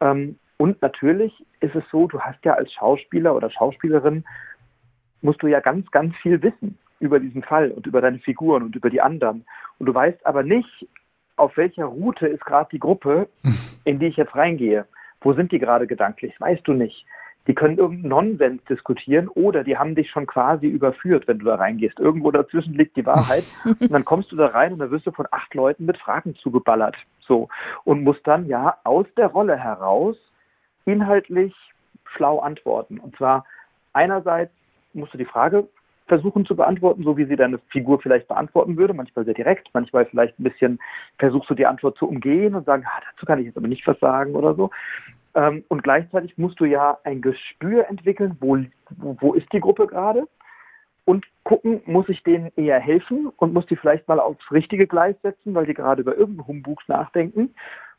Ähm, und natürlich ist es so, du hast ja als Schauspieler oder Schauspielerin, musst du ja ganz, ganz viel wissen über diesen Fall und über deine Figuren und über die anderen. Und du weißt aber nicht, auf welcher Route ist gerade die Gruppe, in die ich jetzt reingehe. Wo sind die gerade gedanklich? Weißt du nicht die können irgendeinen Nonsens diskutieren oder die haben dich schon quasi überführt, wenn du da reingehst. Irgendwo dazwischen liegt die Wahrheit und dann kommst du da rein und dann wirst du von acht Leuten mit Fragen zugeballert. So. Und musst dann ja aus der Rolle heraus inhaltlich schlau antworten. Und zwar einerseits musst du die Frage versuchen zu beantworten, so wie sie deine Figur vielleicht beantworten würde, manchmal sehr direkt, manchmal vielleicht ein bisschen versuchst du die Antwort zu umgehen und sagen, ah, dazu kann ich jetzt aber nicht was sagen oder so. Ähm, und gleichzeitig musst du ja ein Gespür entwickeln, wo, wo ist die Gruppe gerade? Und gucken, muss ich denen eher helfen und muss die vielleicht mal aufs richtige Gleis setzen, weil die gerade über irgendeinen Humbugs nachdenken?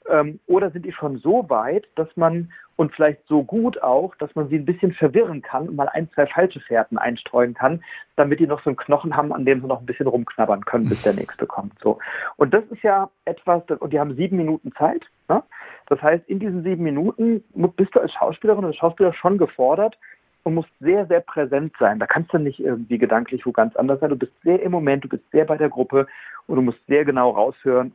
Ähm, oder sind die schon so weit, dass man, und vielleicht so gut auch, dass man sie ein bisschen verwirren kann und mal ein, zwei falsche Fährten einstreuen kann, damit die noch so einen Knochen haben, an dem sie noch ein bisschen rumknabbern können, bis der nächste kommt. So. Und das ist ja etwas, und die haben sieben Minuten Zeit. Ne? Das heißt, in diesen sieben Minuten bist du als Schauspielerin oder Schauspieler schon gefordert, und musst sehr, sehr präsent sein. Da kannst du nicht irgendwie gedanklich wo ganz anders sein. Du bist sehr im Moment, du bist sehr bei der Gruppe und du musst sehr genau raushören,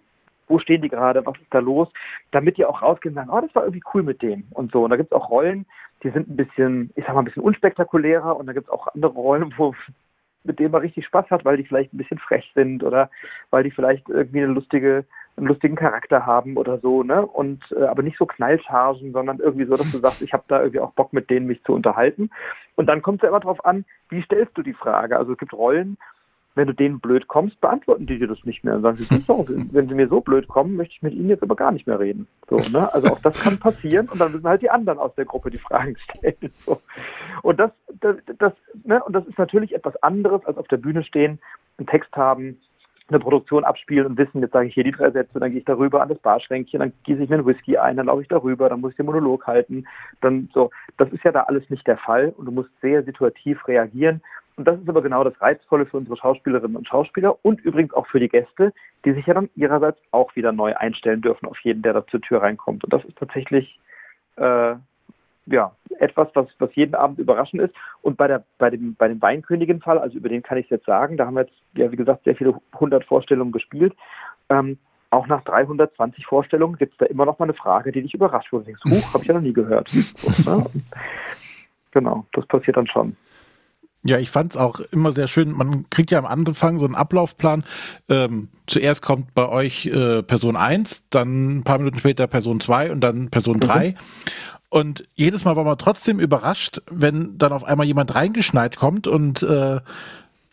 wo stehen die gerade, was ist da los, damit die auch rausgehen und sagen, oh, das war irgendwie cool mit dem und so. Und da gibt es auch Rollen, die sind ein bisschen, ich sag mal, ein bisschen unspektakulärer und da gibt es auch andere Rollen, wo mit denen man richtig Spaß hat, weil die vielleicht ein bisschen frech sind oder weil die vielleicht irgendwie eine lustige, einen lustigen Charakter haben oder so, ne? Und äh, aber nicht so Knallchargen, sondern irgendwie so, dass du sagst, ich habe da irgendwie auch Bock mit denen mich zu unterhalten. Und dann kommt es ja immer darauf an, wie stellst du die Frage? Also es gibt Rollen, wenn du denen blöd kommst, beantworten die dir das nicht mehr. Und sagen sie, wenn sie mir so blöd kommen, möchte ich mit ihnen jetzt aber gar nicht mehr reden. So, ne? Also auch das kann passieren und dann müssen halt die anderen aus der Gruppe die Fragen stellen. So. Und das, das, das, ne? und das ist natürlich etwas anderes, als auf der Bühne stehen, einen Text haben, eine Produktion abspielen und wissen, jetzt sage ich hier die drei Sätze, dann gehe ich darüber an das Barschränkchen, dann gieße ich mir einen Whisky ein, dann laufe ich darüber, dann muss ich den Monolog halten. Dann so, das ist ja da alles nicht der Fall und du musst sehr situativ reagieren. Und das ist aber genau das Reizvolle für unsere Schauspielerinnen und Schauspieler und übrigens auch für die Gäste, die sich ja dann ihrerseits auch wieder neu einstellen dürfen auf jeden, der da zur Tür reinkommt. Und das ist tatsächlich äh, ja, etwas, was, was jeden Abend überraschend ist. Und bei, der, bei dem, bei dem Weinkönigin-Fall, also über den kann ich jetzt sagen, da haben wir jetzt, ja, wie gesagt, sehr viele hundert Vorstellungen gespielt. Ähm, auch nach 320 Vorstellungen gibt es da immer noch mal eine Frage, die dich überrascht, wo du denkst, huch, habe ich ja noch nie gehört. So, ne? Genau, das passiert dann schon. Ja, ich fand es auch immer sehr schön. Man kriegt ja am Anfang so einen Ablaufplan. Ähm, zuerst kommt bei euch äh, Person 1, dann ein paar Minuten später Person 2 und dann Person 3. Mhm. Und jedes Mal war man trotzdem überrascht, wenn dann auf einmal jemand reingeschneit kommt und äh,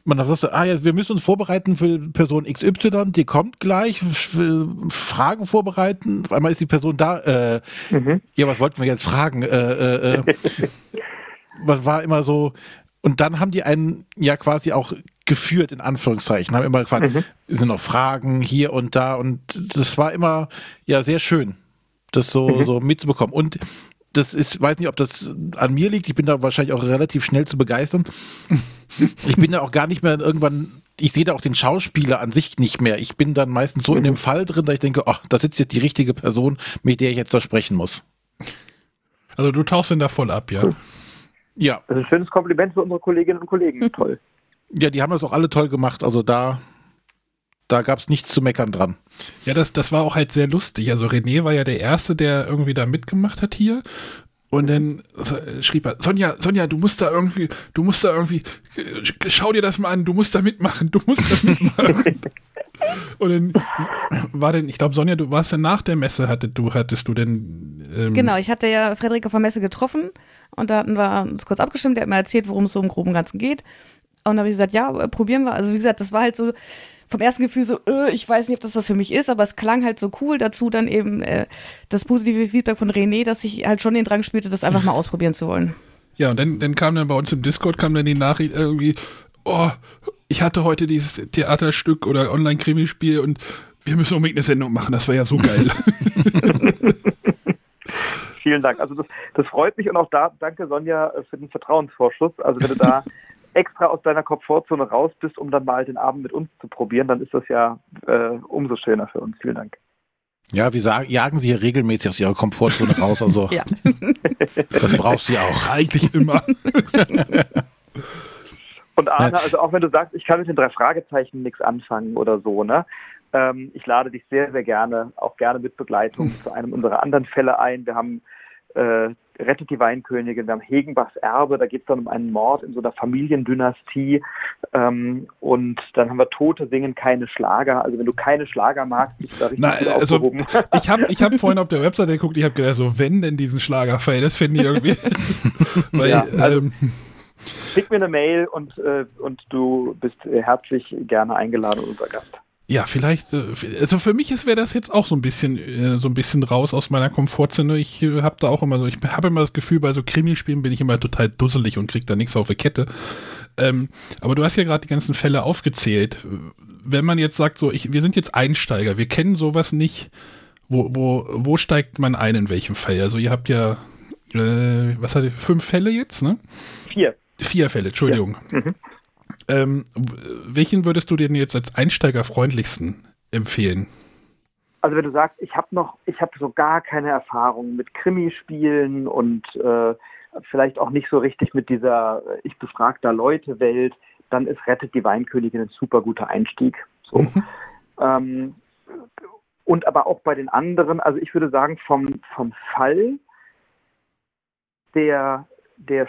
man wusste, ah ja, wir müssen uns vorbereiten für Person XY, die kommt gleich, Fragen vorbereiten. Auf einmal ist die Person da. Äh, mhm. Ja, was wollten wir jetzt fragen? Äh, äh, äh. man war immer so, und dann haben die einen ja quasi auch geführt, in Anführungszeichen, haben immer gefragt, mhm. sind noch Fragen hier und da und das war immer ja sehr schön, das so, mhm. so mitzubekommen. Und das ist, weiß nicht, ob das an mir liegt. Ich bin da wahrscheinlich auch relativ schnell zu begeistern. Ich bin da auch gar nicht mehr irgendwann, ich sehe da auch den Schauspieler an sich nicht mehr. Ich bin dann meistens so mhm. in dem Fall drin, dass ich denke, oh, da sitzt jetzt die richtige Person, mit der ich jetzt da sprechen muss. Also du tauchst ihn da voll ab, ja? Ja. Das ist ein schönes Kompliment für unsere Kolleginnen und Kollegen. Toll. Ja, die haben das auch alle toll gemacht. Also da da gab es nichts zu meckern dran. Ja, das, das war auch halt sehr lustig. Also René war ja der Erste, der irgendwie da mitgemacht hat hier. Und dann schrieb er, Sonja, Sonja, du musst da irgendwie, du musst da irgendwie, schau dir das mal an, du musst da mitmachen, du musst da mitmachen. Und dann war denn, ich glaube, Sonja, du warst ja nach der Messe, hattest du, hattest du denn. Ähm genau, ich hatte ja Frederike von Messe getroffen und da hatten wir uns kurz abgestimmt, der hat mir erzählt, worum es so im Groben Ganzen geht. Und dann habe ich gesagt, ja, probieren wir. Also wie gesagt, das war halt so, vom ersten Gefühl so, äh, ich weiß nicht, ob das was für mich ist, aber es klang halt so cool. Dazu dann eben äh, das positive Feedback von René, dass ich halt schon den Drang spürte, das einfach mal ausprobieren zu wollen. Ja, und dann, dann kam dann bei uns im Discord kam dann die Nachricht irgendwie, oh, ich hatte heute dieses Theaterstück oder Online-Krimispiel und wir müssen unbedingt eine Sendung machen. Das war ja so geil. Vielen Dank. Also das, das freut mich und auch da danke Sonja für den Vertrauensvorschuss. Also wenn du da extra aus deiner Komfortzone raus bist, um dann mal den Abend mit uns zu probieren, dann ist das ja äh, umso schöner für uns. Vielen Dank. Ja, wir sagen, jagen sie hier regelmäßig aus ihrer Komfortzone raus. Also ja. das brauchst du auch. Eigentlich immer. Und Arne, also auch wenn du sagst, ich kann mit den drei Fragezeichen nichts anfangen oder so, ne? Ähm, ich lade dich sehr, sehr gerne, auch gerne mit Begleitung zu einem unserer anderen Fälle ein. Wir haben äh, Rettet die Weinkönigin, wir haben Hegenbachs Erbe, da geht es dann um einen Mord in so einer Familiendynastie ähm, und dann haben wir Tote singen keine Schlager, also wenn du keine Schlager magst, ist da richtig Na, also, Ich habe ich hab vorhin auf der Webseite geguckt, ich habe gedacht, so wenn denn diesen Schlagerfall, das finde ich irgendwie, weil, ja, also, ähm, Schick mir eine Mail und, äh, und du bist herzlich gerne eingeladen, unser Gast. Ja, vielleicht, äh, also für mich wäre das jetzt auch so ein bisschen, äh, so ein bisschen raus aus meiner Komfortzone. Ich äh, habe da auch immer so, ich habe immer das Gefühl, bei so Krimispielen bin ich immer total dusselig und krieg da nichts auf die Kette. Ähm, aber du hast ja gerade die ganzen Fälle aufgezählt. Wenn man jetzt sagt, so, ich, wir sind jetzt Einsteiger, wir kennen sowas nicht, wo, wo, wo steigt man ein, in welchem Fall? Also ihr habt ja, äh, was hat ihr, fünf Fälle jetzt, ne? Vier. Vier Fälle, Entschuldigung. Ja. Mhm. Ähm, welchen würdest du denn jetzt als Einsteigerfreundlichsten empfehlen? Also wenn du sagst, ich habe noch, ich habe so gar keine Erfahrung mit Krimispielen und äh, vielleicht auch nicht so richtig mit dieser äh, ich befrag da Leute Welt, dann ist Rettet die Weinkönigin ein super guter Einstieg. So. Mhm. Ähm, und aber auch bei den anderen, also ich würde sagen, vom, vom Fall der, der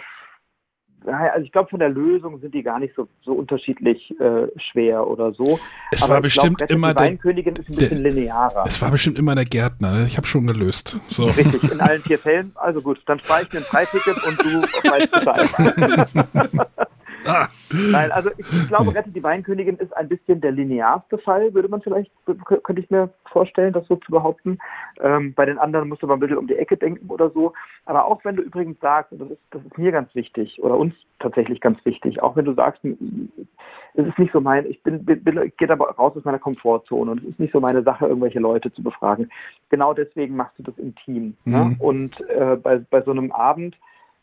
also ich glaube, von der Lösung sind die gar nicht so, so unterschiedlich äh, schwer oder so. Es Aber war bestimmt glaub, immer der Weinkönigin ist ein bisschen der, linearer. Es war bestimmt immer der Gärtner. Ne? Ich habe schon gelöst. So. Richtig, in allen vier Fällen. Also gut, dann spare ich mir ein Freiticket und du weißt Bescheid. Nein, also ich, ich glaube, Rettet die Weinkönigin ist ein bisschen der linearste Fall, würde man vielleicht, könnte ich mir vorstellen, das so zu behaupten. Ähm, bei den anderen musst du mal ein bisschen um die Ecke denken oder so. Aber auch wenn du übrigens sagst, und das ist, das ist mir ganz wichtig oder uns tatsächlich ganz wichtig, auch wenn du sagst, es ist nicht so mein, ich bin, bin, ich gehe da raus aus meiner Komfortzone und es ist nicht so meine Sache, irgendwelche Leute zu befragen. Genau deswegen machst du das im Team. Ne? Mhm. Ne? Und äh, bei, bei so einem Abend,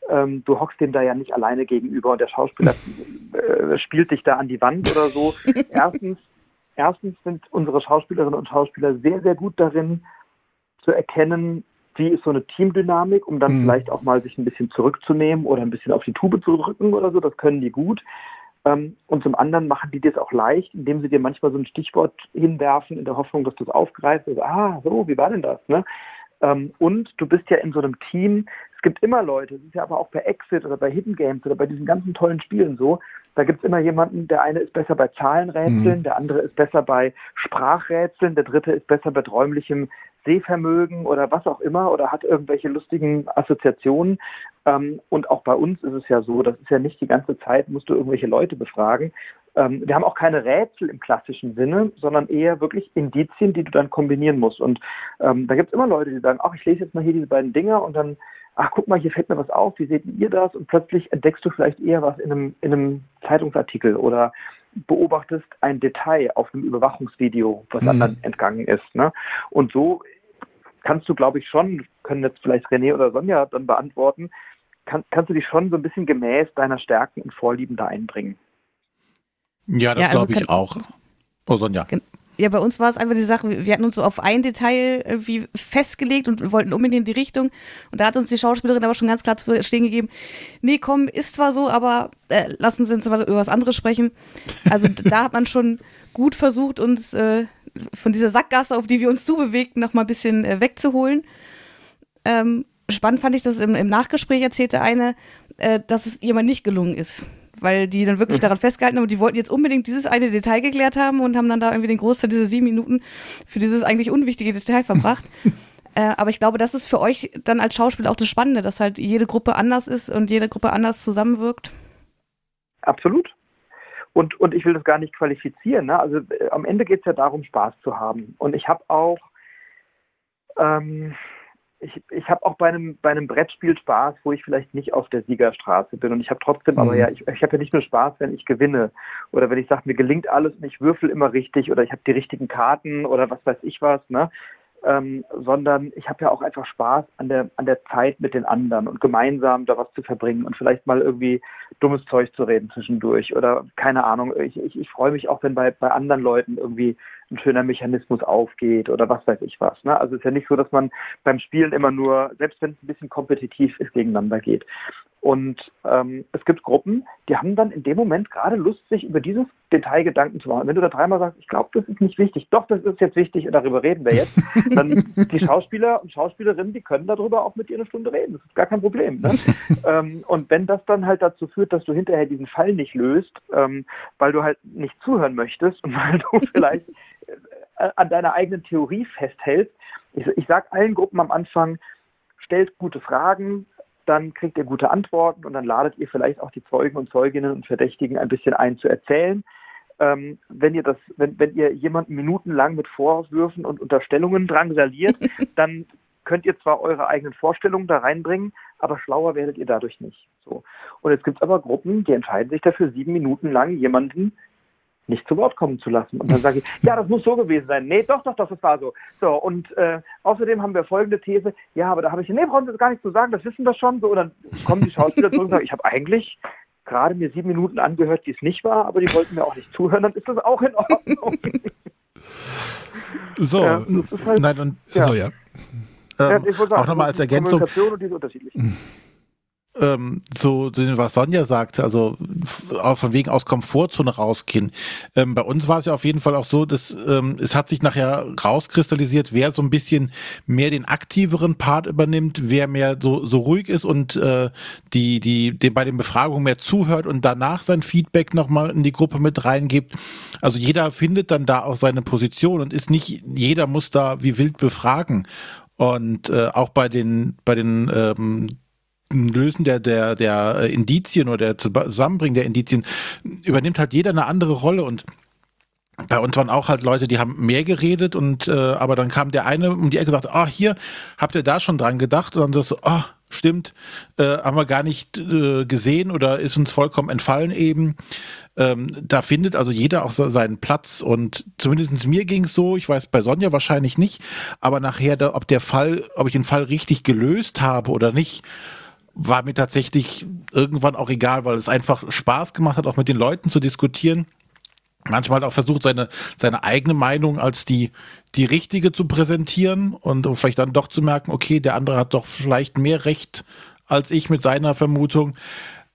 ähm, du hockst dem da ja nicht alleine gegenüber und der Schauspieler äh, spielt dich da an die Wand oder so. erstens, erstens sind unsere Schauspielerinnen und Schauspieler sehr, sehr gut darin zu erkennen, wie ist so eine Teamdynamik, um dann mhm. vielleicht auch mal sich ein bisschen zurückzunehmen oder ein bisschen auf die Tube zu drücken oder so. Das können die gut. Ähm, und zum anderen machen die das auch leicht, indem sie dir manchmal so ein Stichwort hinwerfen in der Hoffnung, dass du es aufgreifst. Also, ah, so, wie war denn das? Ne? Ähm, und du bist ja in so einem Team. Es gibt immer Leute, es ist ja aber auch bei Exit oder bei Hidden Games oder bei diesen ganzen tollen Spielen so, da gibt es immer jemanden, der eine ist besser bei Zahlenrätseln, mhm. der andere ist besser bei Sprachrätseln, der dritte ist besser bei räumlichem Sehvermögen oder was auch immer oder hat irgendwelche lustigen Assoziationen. Ähm, und auch bei uns ist es ja so, das ist ja nicht die ganze Zeit, musst du irgendwelche Leute befragen. Ähm, wir haben auch keine Rätsel im klassischen Sinne, sondern eher wirklich Indizien, die du dann kombinieren musst. Und ähm, da gibt es immer Leute, die sagen, ach, ich lese jetzt mal hier diese beiden Dinger und dann, ach, guck mal, hier fällt mir was auf, wie seht ihr das? Und plötzlich entdeckst du vielleicht eher was in einem, in einem Zeitungsartikel oder beobachtest ein Detail auf einem Überwachungsvideo, was mhm. anderen entgangen ist. Ne? Und so kannst du, glaube ich, schon, können jetzt vielleicht René oder Sonja dann beantworten, kann, kannst du dich schon so ein bisschen gemäß deiner Stärken und Vorlieben da einbringen. Ja, das ja, also glaube ich auch. Oh, Sonja. Ja, bei uns war es einfach die Sache, wir hatten uns so auf ein Detail irgendwie festgelegt und wollten unbedingt in die Richtung. Und da hat uns die Schauspielerin aber schon ganz klar zu verstehen gegeben, nee, komm, ist zwar so, aber äh, lassen Sie uns mal über was anderes sprechen. Also da hat man schon gut versucht, uns äh, von dieser Sackgasse, auf die wir uns zubewegten, noch mal ein bisschen äh, wegzuholen. Ähm, spannend fand ich, dass im, im Nachgespräch erzählte eine, äh, dass es ihr mal nicht gelungen ist weil die dann wirklich mhm. daran festgehalten haben und die wollten jetzt unbedingt dieses eine Detail geklärt haben und haben dann da irgendwie den Großteil dieser sieben Minuten für dieses eigentlich unwichtige Detail verbracht. äh, aber ich glaube, das ist für euch dann als Schauspieler auch das Spannende, dass halt jede Gruppe anders ist und jede Gruppe anders zusammenwirkt. Absolut. Und, und ich will das gar nicht qualifizieren. Ne? Also äh, am Ende geht es ja darum, Spaß zu haben. Und ich habe auch ähm, ich, ich habe auch bei einem, bei einem Brettspiel Spaß, wo ich vielleicht nicht auf der Siegerstraße bin. Und ich habe trotzdem, mhm. aber ja, ich, ich habe ja nicht nur Spaß, wenn ich gewinne. Oder wenn ich sage, mir gelingt alles und ich würfel immer richtig oder ich habe die richtigen Karten oder was weiß ich was, ne? Ähm, sondern ich habe ja auch einfach Spaß an der, an der Zeit mit den anderen und gemeinsam da was zu verbringen und vielleicht mal irgendwie dummes Zeug zu reden zwischendurch oder keine Ahnung. Ich, ich, ich freue mich auch, wenn bei, bei anderen Leuten irgendwie ein schöner Mechanismus aufgeht oder was weiß ich was. Ne? Also es ist ja nicht so, dass man beim Spielen immer nur, selbst wenn es ein bisschen kompetitiv ist, gegeneinander geht. Und ähm, es gibt Gruppen, die haben dann in dem Moment gerade Lust, sich über dieses Detail Gedanken zu machen. Wenn du da dreimal sagst, ich glaube, das ist nicht wichtig, doch, das ist jetzt wichtig und darüber reden wir jetzt, dann die Schauspieler und Schauspielerinnen, die können darüber auch mit dir eine Stunde reden. Das ist gar kein Problem. Ne? ähm, und wenn das dann halt dazu führt, dass du hinterher diesen Fall nicht löst, ähm, weil du halt nicht zuhören möchtest und weil du vielleicht äh, an deiner eigenen Theorie festhältst. Ich, ich sage allen Gruppen am Anfang, stellt gute Fragen, dann kriegt ihr gute Antworten und dann ladet ihr vielleicht auch die Zeugen und Zeuginnen und Verdächtigen ein bisschen ein zu erzählen. Ähm, wenn ihr das, wenn, wenn ihr jemanden minutenlang mit Vorwürfen und Unterstellungen drangsaliert, dann könnt ihr zwar eure eigenen Vorstellungen da reinbringen, aber schlauer werdet ihr dadurch nicht. So. Und jetzt gibt es aber Gruppen, die entscheiden sich dafür, sieben Minuten lang jemanden nicht zu Wort kommen zu lassen. Und dann sage ich, ja, das muss so gewesen sein. Nee, doch, doch, doch, das war so. So, und äh, außerdem haben wir folgende These, ja, aber da habe ich, nee, brauchen Sie das gar nicht zu sagen, das wissen wir schon. So, und dann kommen die Schauspieler zurück und sagen, ich habe eigentlich gerade mir sieben Minuten angehört, die es nicht war, aber die wollten mir auch nicht zuhören, dann ist das auch in Ordnung. So, ja, halt, nein, und, ja. so, ja. Ähm, ja sagen, auch nochmal als Ergänzung. Ähm, so, was Sonja sagte, also von wegen aus Komfortzone rausgehen. Ähm, bei uns war es ja auf jeden Fall auch so, dass ähm, es hat sich nachher rauskristallisiert, wer so ein bisschen mehr den aktiveren Part übernimmt, wer mehr so, so ruhig ist und äh, die, die, die bei den Befragungen mehr zuhört und danach sein Feedback nochmal in die Gruppe mit reingibt. Also jeder findet dann da auch seine Position und ist nicht, jeder muss da wie wild befragen. Und äh, auch bei den, bei den ähm, Lösen der, der, der äh, Indizien oder der Zusammenbringen der Indizien übernimmt halt jeder eine andere Rolle und bei uns waren auch halt Leute, die haben mehr geredet und äh, aber dann kam der eine um die Ecke und sagte, ah, hier, habt ihr da schon dran gedacht? Und dann sagst du, ah, stimmt, äh, haben wir gar nicht äh, gesehen oder ist uns vollkommen entfallen eben. Ähm, da findet also jeder auch seinen Platz und zumindest mir ging es so, ich weiß bei Sonja wahrscheinlich nicht, aber nachher, da, ob der Fall, ob ich den Fall richtig gelöst habe oder nicht, war mir tatsächlich irgendwann auch egal, weil es einfach Spaß gemacht hat, auch mit den Leuten zu diskutieren manchmal auch versucht, seine, seine eigene Meinung als die, die richtige zu präsentieren und vielleicht dann doch zu merken, okay, der andere hat doch vielleicht mehr Recht als ich mit seiner Vermutung.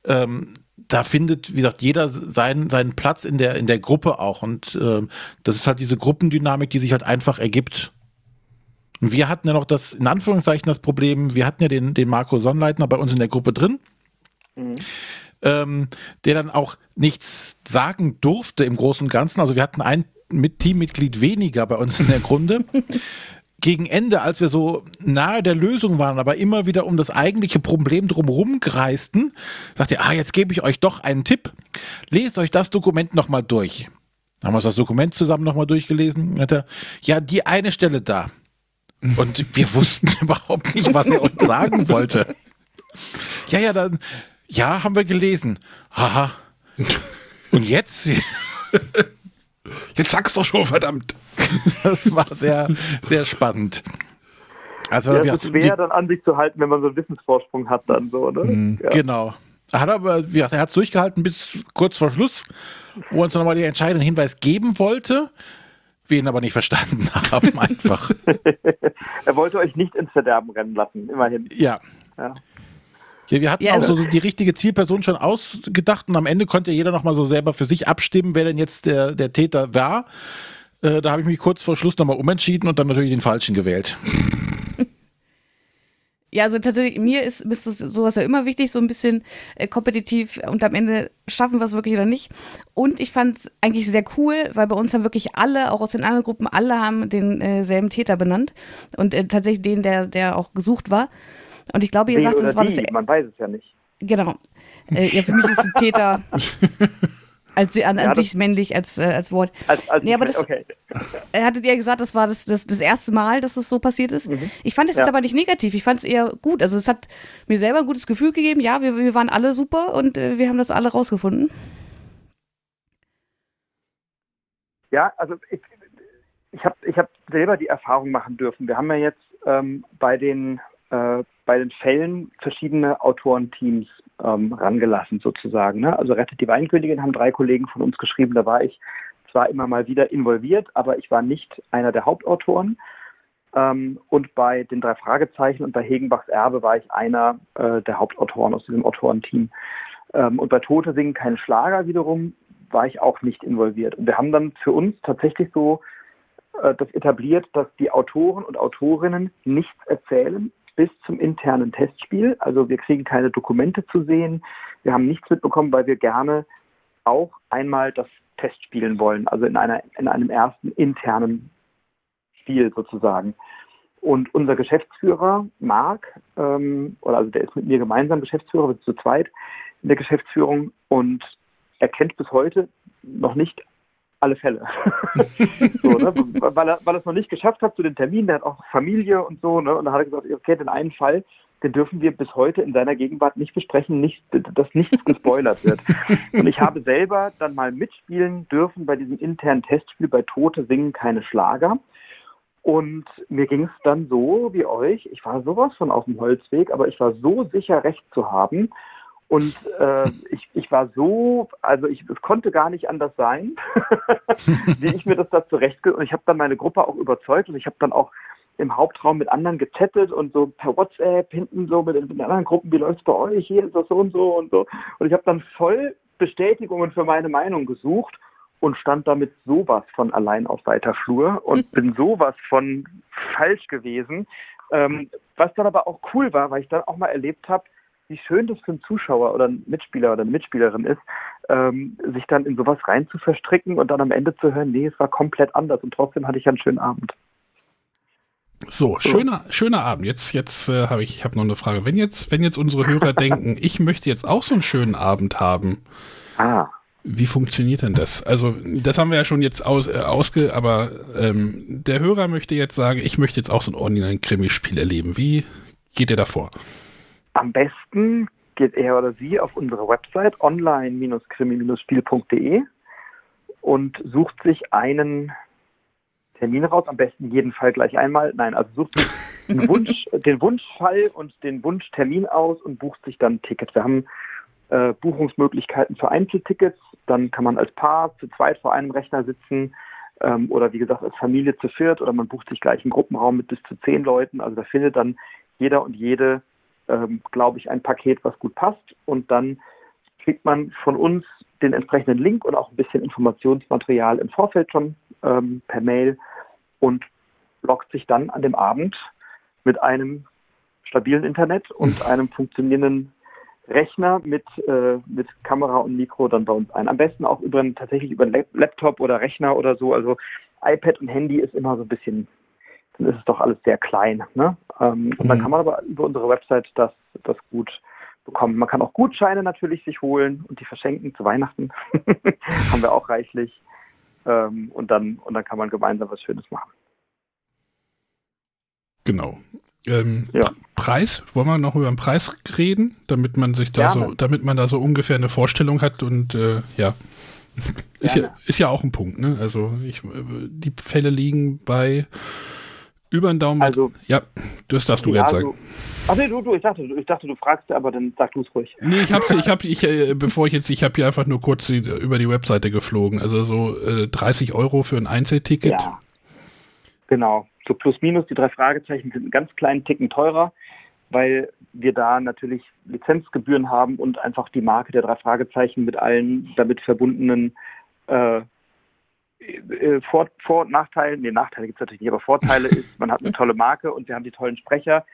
Ähm, da findet, wie gesagt, jeder seinen, seinen Platz in der, in der Gruppe auch. Und ähm, das ist halt diese Gruppendynamik, die sich halt einfach ergibt. Und wir hatten ja noch das, in Anführungszeichen, das Problem, wir hatten ja den, den Marco Sonnleitner bei uns in der Gruppe drin. Mhm ähm, der dann auch nichts sagen durfte im Großen und Ganzen. Also wir hatten ein mit Teammitglied weniger bei uns in der Grunde. Gegen Ende, als wir so nahe der Lösung waren, aber immer wieder um das eigentliche Problem drumherum kreisten, sagte er, ah, jetzt gebe ich euch doch einen Tipp. Lest euch das Dokument nochmal durch. Dann haben wir das Dokument zusammen nochmal durchgelesen. Hat er, ja, die eine Stelle da. Und wir wussten überhaupt nicht, was er uns sagen wollte. Ja, ja, dann, ja, haben wir gelesen. Haha. Und jetzt? Jetzt sag's doch schon, verdammt. Das war sehr, sehr spannend. Also, ja, es ist schwer, dann an sich zu halten, wenn man so einen Wissensvorsprung hat, dann so, ne? Mhm. Ja. Genau. Er hat aber, wie gesagt, er hat es durchgehalten bis kurz vor Schluss, wo er uns nochmal den entscheidenden Hinweis geben wollte, wir ihn aber nicht verstanden haben, einfach. er wollte euch nicht ins Verderben rennen lassen, immerhin. Ja. ja. Ja, wir hatten ja, auch also so die richtige Zielperson schon ausgedacht und am Ende konnte jeder nochmal so selber für sich abstimmen, wer denn jetzt der, der Täter war. Äh, da habe ich mich kurz vor Schluss nochmal umentschieden und dann natürlich den Falschen gewählt. Ja, also tatsächlich, mir ist, ist sowas ja immer wichtig, so ein bisschen äh, kompetitiv und am Ende schaffen wir es wirklich oder nicht. Und ich fand es eigentlich sehr cool, weil bei uns haben wirklich alle, auch aus den anderen Gruppen, alle haben denselben äh, Täter benannt und äh, tatsächlich den, der, der auch gesucht war. Und ich glaube, ihr sagt, das war das. Man weiß es ja nicht. Genau. Äh, ja, für mich ist ein Täter als, an, an ja, sich männlich als, äh, als Wort. Als, als nee, aber das, okay. hattet ihr gesagt, das war das, das, das erste Mal, dass es das so passiert ist. Mhm. Ich fand es ja. jetzt aber nicht negativ. Ich fand es eher gut. Also es hat mir selber ein gutes Gefühl gegeben. Ja, wir, wir waren alle super und äh, wir haben das alle rausgefunden. Ja, also ich, ich habe ich hab selber die Erfahrung machen dürfen. Wir haben ja jetzt ähm, bei den äh, bei den Fällen verschiedene Autorenteams ähm, rangelassen sozusagen. Ne? Also Rettet die Weinkönigin haben drei Kollegen von uns geschrieben, da war ich zwar immer mal wieder involviert, aber ich war nicht einer der Hauptautoren. Ähm, und bei den drei Fragezeichen und bei Hegenbachs Erbe war ich einer äh, der Hauptautoren aus diesem Autorenteam. Ähm, und bei Tote singen kein Schlager wiederum war ich auch nicht involviert. Und wir haben dann für uns tatsächlich so äh, das etabliert, dass die Autoren und Autorinnen nichts erzählen, bis zum internen Testspiel. Also wir kriegen keine Dokumente zu sehen. Wir haben nichts mitbekommen, weil wir gerne auch einmal das Test spielen wollen, also in, einer, in einem ersten internen Spiel sozusagen. Und unser Geschäftsführer, Marc, ähm, oder also der ist mit mir gemeinsam Geschäftsführer, wir sind zu zweit in der Geschäftsführung und er kennt bis heute noch nicht alle Fälle. so, ne? weil, er, weil er es noch nicht geschafft hat zu den Terminen, der hat auch Familie und so, ne? und da hat er gesagt, okay, den einen Fall, den dürfen wir bis heute in seiner Gegenwart nicht besprechen, nicht, dass nichts gespoilert wird. Und ich habe selber dann mal mitspielen dürfen bei diesem internen Testspiel bei Tote singen keine Schlager. Und mir ging es dann so wie euch, ich war sowas von auf dem Holzweg, aber ich war so sicher, recht zu haben und äh, ich, ich war so, also ich, es konnte gar nicht anders sein, wie ich mir das da zurecht und ich habe dann meine Gruppe auch überzeugt und ich habe dann auch im Hauptraum mit anderen gechattet und so per WhatsApp hinten so mit, mit anderen Gruppen, wie läuft es bei euch, hier ist das so und so und so. Und ich habe dann voll Bestätigungen für meine Meinung gesucht und stand damit sowas von allein auf weiter Flur und bin sowas von falsch gewesen. Ähm, was dann aber auch cool war, weil ich dann auch mal erlebt habe, wie schön das für einen Zuschauer oder einen Mitspieler oder eine Mitspielerin ist, ähm, sich dann in sowas rein zu verstricken und dann am Ende zu hören, nee, es war komplett anders und trotzdem hatte ich einen schönen Abend. So, schöner, schöner Abend. Jetzt, jetzt äh, habe ich, ich habe noch eine Frage. Wenn jetzt, wenn jetzt unsere Hörer denken, ich möchte jetzt auch so einen schönen Abend haben, Ah, wie funktioniert denn das? Also, das haben wir ja schon jetzt aus, äh, ausge, aber ähm, der Hörer möchte jetzt sagen, ich möchte jetzt auch so ein Online-Krimi-Spiel erleben. Wie geht ihr davor? Am besten geht er oder sie auf unsere Website online-krimi-spiel.de und sucht sich einen Termin raus, am besten jeden Fall gleich einmal. Nein, also sucht sich den, Wunsch, den Wunschfall und den Wunschtermin aus und bucht sich dann ein Ticket. Wir haben äh, Buchungsmöglichkeiten für Einzeltickets, dann kann man als Paar zu zweit vor einem Rechner sitzen ähm, oder wie gesagt als Familie zu viert oder man bucht sich gleich einen Gruppenraum mit bis zu zehn Leuten. Also da findet dann jeder und jede, ähm, glaube ich, ein Paket, was gut passt und dann kriegt man von uns den entsprechenden Link und auch ein bisschen Informationsmaterial im Vorfeld schon ähm, per Mail und loggt sich dann an dem Abend mit einem stabilen Internet und einem funktionierenden Rechner mit, äh, mit Kamera und Mikro dann bei uns ein. Am besten auch über einen, tatsächlich über einen Lap- Laptop oder Rechner oder so. Also iPad und Handy ist immer so ein bisschen, dann ist es doch alles sehr klein. Ne? Ähm, und dann Mhm. kann man aber über unsere Website das, das gut bekommen. Man kann auch Gutscheine natürlich sich holen und die verschenken zu Weihnachten. Haben wir auch reichlich. Ähm, und, dann, und dann kann man gemeinsam was Schönes machen. Genau. Ähm, Ja. Preis, wollen wir noch über den Preis reden, damit man sich da Gerne. so, damit man da so ungefähr eine Vorstellung hat und äh, ja. Ist ja, ist ja auch ein Punkt, ne? Also ich, äh, die Fälle liegen bei über den Daumen. Also- ja, das darfst du Ja, jetzt sagen. so- Ach nee, du, du, ich dachte, du- ich dachte, du fragst, aber dann sag du es ruhig. Nee, ich hab's, ich hab, ich, äh, bevor ich jetzt, ich habe hier einfach nur kurz die, über die Webseite geflogen. Also so äh, 30 Euro für ein Einzelticket. Ja. Genau. So plus minus, die drei Fragezeichen sind einen ganz kleinen Ticken teurer, weil wir da natürlich Lizenzgebühren haben und einfach die Marke der drei Fragezeichen mit allen damit verbundenen äh, Vor-, Vor und Nachteilen, nee, Nachteile gibt es natürlich nicht, aber Vorteile ist, man hat eine tolle Marke und wir haben die tollen Sprecher,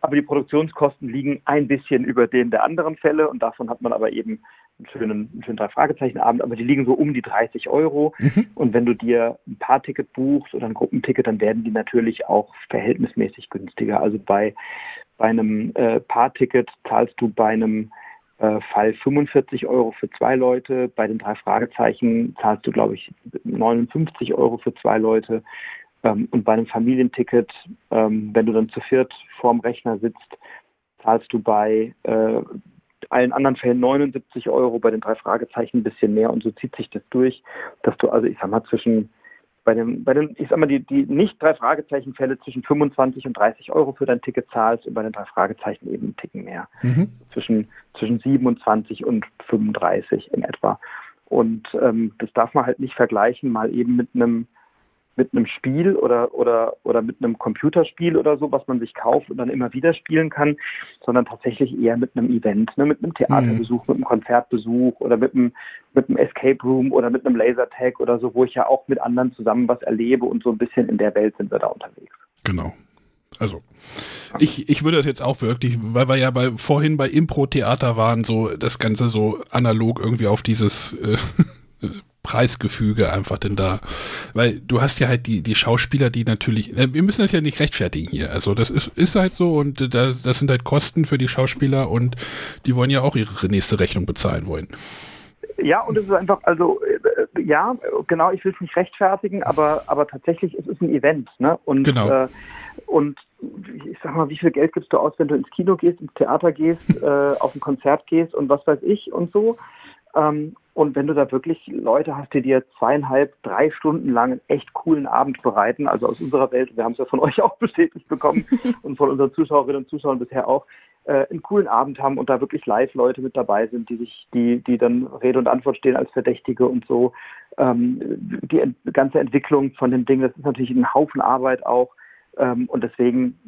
aber die Produktionskosten liegen ein bisschen über den der anderen Fälle und davon hat man aber eben einen schönen, einen schönen Drei-Fragezeichen-Abend, aber die liegen so um die 30 Euro. Mhm. Und wenn du dir ein Paar-Ticket buchst oder ein Gruppenticket, dann werden die natürlich auch verhältnismäßig günstiger. Also bei, bei einem äh, Paar-Ticket zahlst du bei einem äh, Fall 45 Euro für zwei Leute, bei den drei Fragezeichen zahlst du, glaube ich, 59 Euro für zwei Leute. Ähm, und bei einem Familienticket, ähm, wenn du dann zu viert vorm Rechner sitzt, zahlst du bei äh, allen anderen Fällen 79 Euro, bei den drei Fragezeichen ein bisschen mehr und so zieht sich das durch, dass du also, ich sag mal, zwischen bei den, bei den, ich sag mal, die, die nicht drei Fragezeichen Fälle zwischen 25 und 30 Euro für dein Ticket zahlst und bei den drei Fragezeichen eben einen Ticken mehr. Mhm. Zwischen, zwischen 27 und 35 in etwa. Und ähm, das darf man halt nicht vergleichen, mal eben mit einem mit einem Spiel oder, oder, oder mit einem Computerspiel oder so, was man sich kauft und dann immer wieder spielen kann, sondern tatsächlich eher mit einem Event, ne, mit einem Theaterbesuch, mit einem Konzertbesuch oder mit einem, mit einem Escape Room oder mit einem Lasertag oder so, wo ich ja auch mit anderen zusammen was erlebe und so ein bisschen in der Welt sind wir da unterwegs. Genau. Also, ich, ich würde das jetzt auch wirklich, weil wir ja bei, vorhin bei Impro-Theater waren, so das Ganze so analog irgendwie auf dieses äh, Preisgefüge einfach denn da, weil du hast ja halt die, die Schauspieler, die natürlich, äh, wir müssen das ja nicht rechtfertigen hier, also das ist, ist halt so und das, das sind halt Kosten für die Schauspieler und die wollen ja auch ihre nächste Rechnung bezahlen wollen. Ja, und es ist einfach, also äh, ja, genau, ich will es nicht rechtfertigen, aber, aber tatsächlich, es ist ein Event, ne? Und, Genau. äh, und ich sag mal, wie viel Geld gibst du aus, wenn du ins Kino gehst, ins Theater gehst, äh, auf ein Konzert gehst und was weiß ich und so. Ähm, und wenn du da wirklich Leute hast, die dir zweieinhalb, drei Stunden lang einen echt coolen Abend bereiten, also aus unserer Welt, wir haben es ja von euch auch bestätigt bekommen und von unseren Zuschauerinnen und Zuschauern bisher auch, äh, einen coolen Abend haben und da wirklich live Leute mit dabei sind, die sich, die, die dann Rede und Antwort stehen als Verdächtige und so. Ähm, die ent ganze Entwicklung von dem Ding, das ist natürlich ein Haufen Arbeit auch. Ähm, und deswegen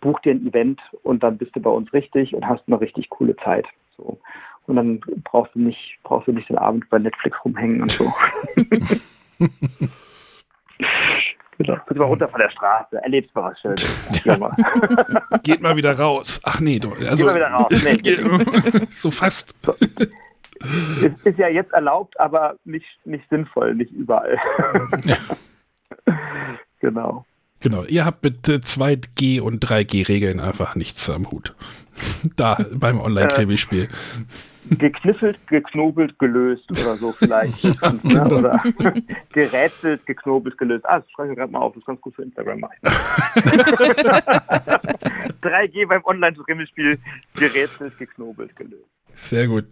buch dir ein Event und dann bist du bei uns richtig und hast eine richtig coole Zeit. So. Und dann brauchst du nicht, brauchst du nicht den Abend bei Netflix rumhängen und so. genau. Guck mal runter von der Straße, erlebst mal was Schönes. Ja. mal. Geht mal wieder raus. Ach nee, du, also, mal wieder raus. Nee. so fast. Es ist ja jetzt erlaubt, aber nicht, nicht sinnvoll, nicht überall. genau. Genau, ihr habt mit 2G und 3G-Regeln einfach nichts am Hut. da beim Online-Krimi-Spiel. Gekniffelt, geknobelt, gelöst oder so vielleicht. ja, ne? genau. Oder gerätselt, geknobelt, gelöst. Ah, das schreibe ich gerade mal auf, das ist ganz gut für Instagram machen. 3G beim Online-Rimmelspiel, gerätselt, geknobelt, gelöst. Sehr gut.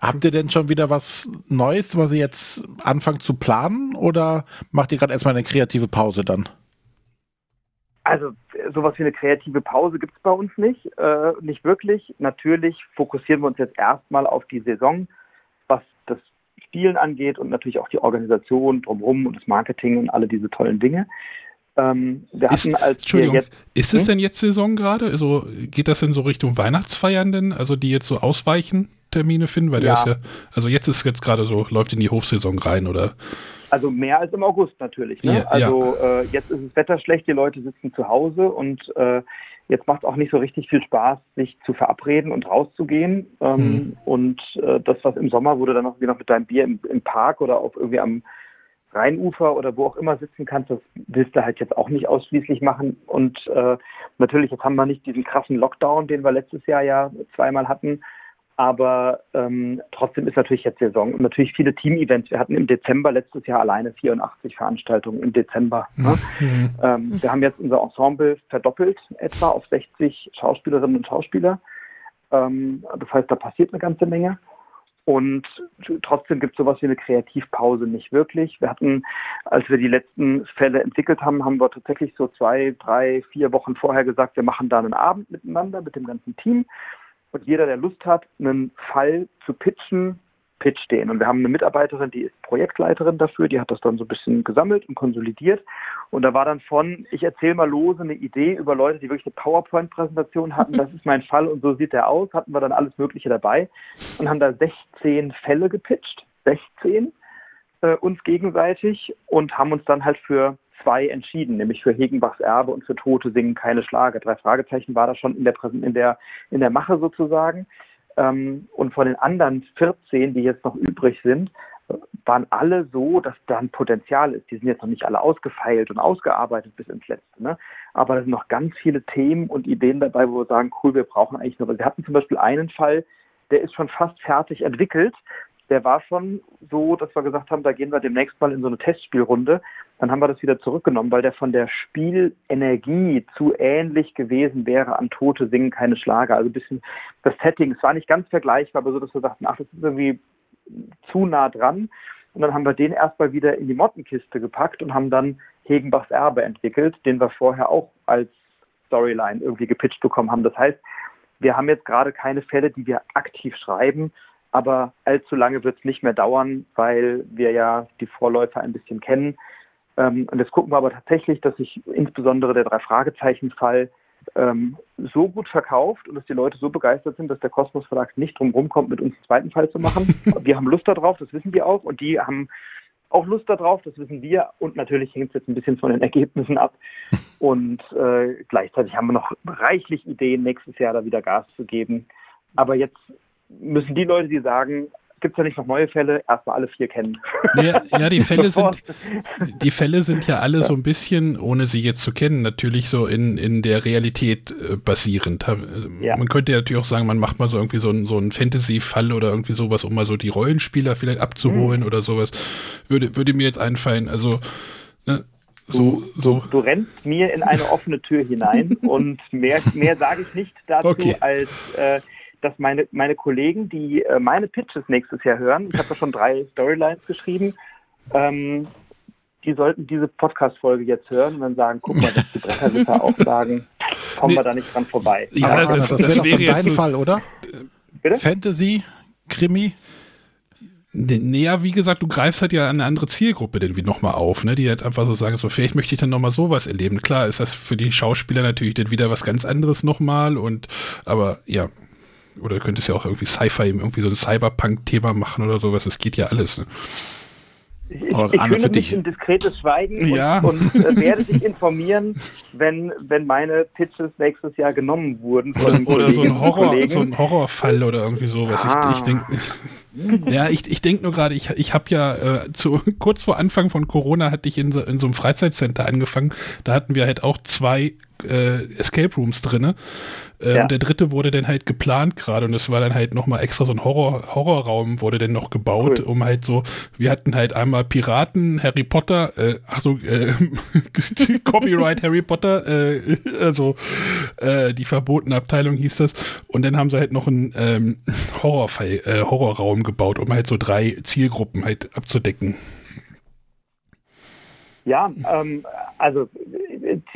Habt ihr denn schon wieder was Neues, was ihr jetzt anfangt zu planen oder macht ihr gerade erstmal eine kreative Pause dann? Also sowas wie eine kreative Pause gibt es bei uns nicht, äh, nicht wirklich. Natürlich fokussieren wir uns jetzt erstmal auf die Saison, was das Spielen angeht und natürlich auch die Organisation drumherum und das Marketing und alle diese tollen Dinge. Ähm, wir ist, hatten als Entschuldigung, jetzt, ist es hm? denn jetzt Saison gerade? Also geht das denn so Richtung Weihnachtsfeiern denn, also die jetzt so ausweichen Termine finden? Weil ja. der ist ja, also jetzt ist jetzt gerade so, läuft in die Hofsaison rein oder? Also mehr als im August natürlich. Ne? Ja, also ja. Äh, jetzt ist das Wetter schlecht, die Leute sitzen zu Hause und äh, jetzt macht es auch nicht so richtig viel Spaß, sich zu verabreden und rauszugehen. Ähm, hm. Und äh, das, was im Sommer, wo du dann noch, noch mit deinem Bier im, im, Park oder auf irgendwie am Rheinufer oder wo auch immer sitzen kannst, das willst du halt jetzt auch nicht ausschließlich machen. Und äh, natürlich, jetzt haben wir nicht diesen krassen Lockdown, den wir letztes Jahr ja zweimal hatten. Aber ähm, trotzdem ist natürlich jetzt Saison und natürlich viele Team-Events. Wir hatten im Dezember letztes Jahr alleine 84 Veranstaltungen im Dezember. Ne? Mhm. Ähm, wir haben jetzt unser Ensemble verdoppelt, etwa auf 60 Schauspielerinnen und Schauspieler. Ähm, das heißt, da passiert eine ganze Menge. Und trotzdem gibt es sowas wie eine Kreativpause nicht wirklich. Wir hatten, als wir die letzten Fälle entwickelt haben, haben wir tatsächlich so zwei, drei, vier Wochen vorher gesagt, wir machen da einen Abend miteinander mit dem ganzen Team und jeder, der Lust hat, einen Fall zu pitchen, pitcht den. Und wir haben eine Mitarbeiterin, die ist Projektleiterin dafür, die hat das dann so ein bisschen gesammelt und konsolidiert. Und da war dann von, ich erzähle mal lose eine Idee über Leute, die wirklich eine PowerPoint-Präsentation hatten, das ist mein Fall und so sieht der aus, hatten wir dann alles Mögliche dabei und haben da 16 Fälle gepitcht, 16 äh, uns gegenseitig und haben uns dann halt für zwei entschieden, nämlich für Hegenbachs Erbe und für Tote singen keine Schlage. Drei Fragezeichen war das schon in der, in der, in der Mache sozusagen. Ähm, und von den anderen 14, die jetzt noch übrig sind, waren alle so, dass da ein Potenzial ist. Die sind jetzt noch nicht alle ausgefeilt und ausgearbeitet bis ins Letzte. Ne? Aber da sind noch ganz viele Themen und Ideen dabei, wo wir sagen, cool, wir brauchen eigentlich nur. Wir hatten zum Beispiel einen Fall, der ist schon fast fertig entwickelt der war schon so, dass wir gesagt haben, da gehen wir demnächst mal in so eine Testspielrunde. Dann haben wir das wieder zurückgenommen, weil der von der Spielenergie zu ähnlich gewesen wäre an Tote singen keine Schlager. Also ein bisschen das Setting, es war nicht ganz vergleichbar, aber so, dass wir sagten, ach, das ist irgendwie zu nah dran. Und dann haben wir den erstmal wieder in die Mottenkiste gepackt und haben dann Hegenbachs Erbe entwickelt, den wir vorher auch als Storyline irgendwie gepitcht bekommen haben. Das heißt, wir haben jetzt gerade keine Fälle, die wir aktiv schreiben, aber allzu lange wird es nicht mehr dauern, weil wir ja die Vorläufer ein bisschen kennen. Ähm, und jetzt gucken wir aber tatsächlich, dass sich insbesondere der Drei-Fragezeichen-Fall ähm, so gut verkauft und dass die Leute so begeistert sind, dass der Kosmos Verlag nicht drum rumkommt, mit uns einen zweiten Fall zu machen. wir haben Lust darauf, das wissen wir auch. Und die haben auch Lust darauf, das wissen wir. Und natürlich hängt es jetzt ein bisschen von den Ergebnissen ab. Und äh, gleichzeitig haben wir noch reichlich Ideen, nächstes Jahr da wieder Gas zu geben. Aber jetzt müssen die Leute, die sagen, gibt es ja nicht noch neue Fälle, erstmal alle vier kennen. Ja, ja die Fälle sind die Fälle sind ja alle so ein bisschen, ohne sie jetzt zu kennen, natürlich so in, in der Realität äh, basierend. Ja. Man könnte ja natürlich auch sagen, man macht mal so irgendwie so einen so einen Fantasy-Fall oder irgendwie sowas, um mal so die Rollenspieler vielleicht abzuholen mhm. oder sowas. Würde, würde mir jetzt einfallen, also ne, so, du, so. Du, du, rennst mir in eine offene Tür hinein und mehr, mehr sage ich nicht dazu okay. als äh, dass meine, meine Kollegen, die äh, meine Pitches nächstes Jahr hören, ich habe da schon drei Storylines geschrieben, ähm, die sollten diese Podcast-Folge jetzt hören und dann sagen, guck mal, dass die Bretterwisser auch sagen, kommen nee. wir da nicht dran vorbei. Ja, Aber das, das, das, das wäre dein so, Fall, oder? Bitte? Fantasy, Krimi? Naja, wie gesagt, du greifst halt ja eine andere Zielgruppe denn wie nochmal auf, ne? die jetzt einfach so sagen, so vielleicht möchte ich dann nochmal sowas erleben. Klar ist das für die Schauspieler natürlich dann wieder was ganz anderes nochmal und aber ja, oder könnte es ja auch irgendwie Sci-Fi, irgendwie so ein Cyberpunk-Thema machen oder sowas. Es geht ja alles. Ne? Ich, ich, ich finde mich ein diskretes Schweigen ja. und, und äh, werde dich informieren, wenn, wenn meine Pitches nächstes Jahr genommen wurden. oder, oder so, ein Horror, so ein Horrorfall oder irgendwie sowas. Ah. Ich, ich denke. Ja, ich, ich denke nur gerade, ich, ich habe ja äh, zu, kurz vor Anfang von Corona hatte ich in so, in so einem Freizeitcenter angefangen. Da hatten wir halt auch zwei äh, Escape Rooms drinne. Äh, ja. Und der dritte wurde dann halt geplant gerade und es war dann halt nochmal extra so ein Horror, Horrorraum wurde dann noch gebaut, cool. um halt so, wir hatten halt einmal Piraten, Harry Potter, äh, ach so, äh, Copyright Harry Potter, äh, also äh, die verbotene Abteilung hieß das. Und dann haben sie halt noch einen ähm, Horror äh, Horrorraum gebaut, um halt so drei Zielgruppen halt abzudecken. Ja, ähm, also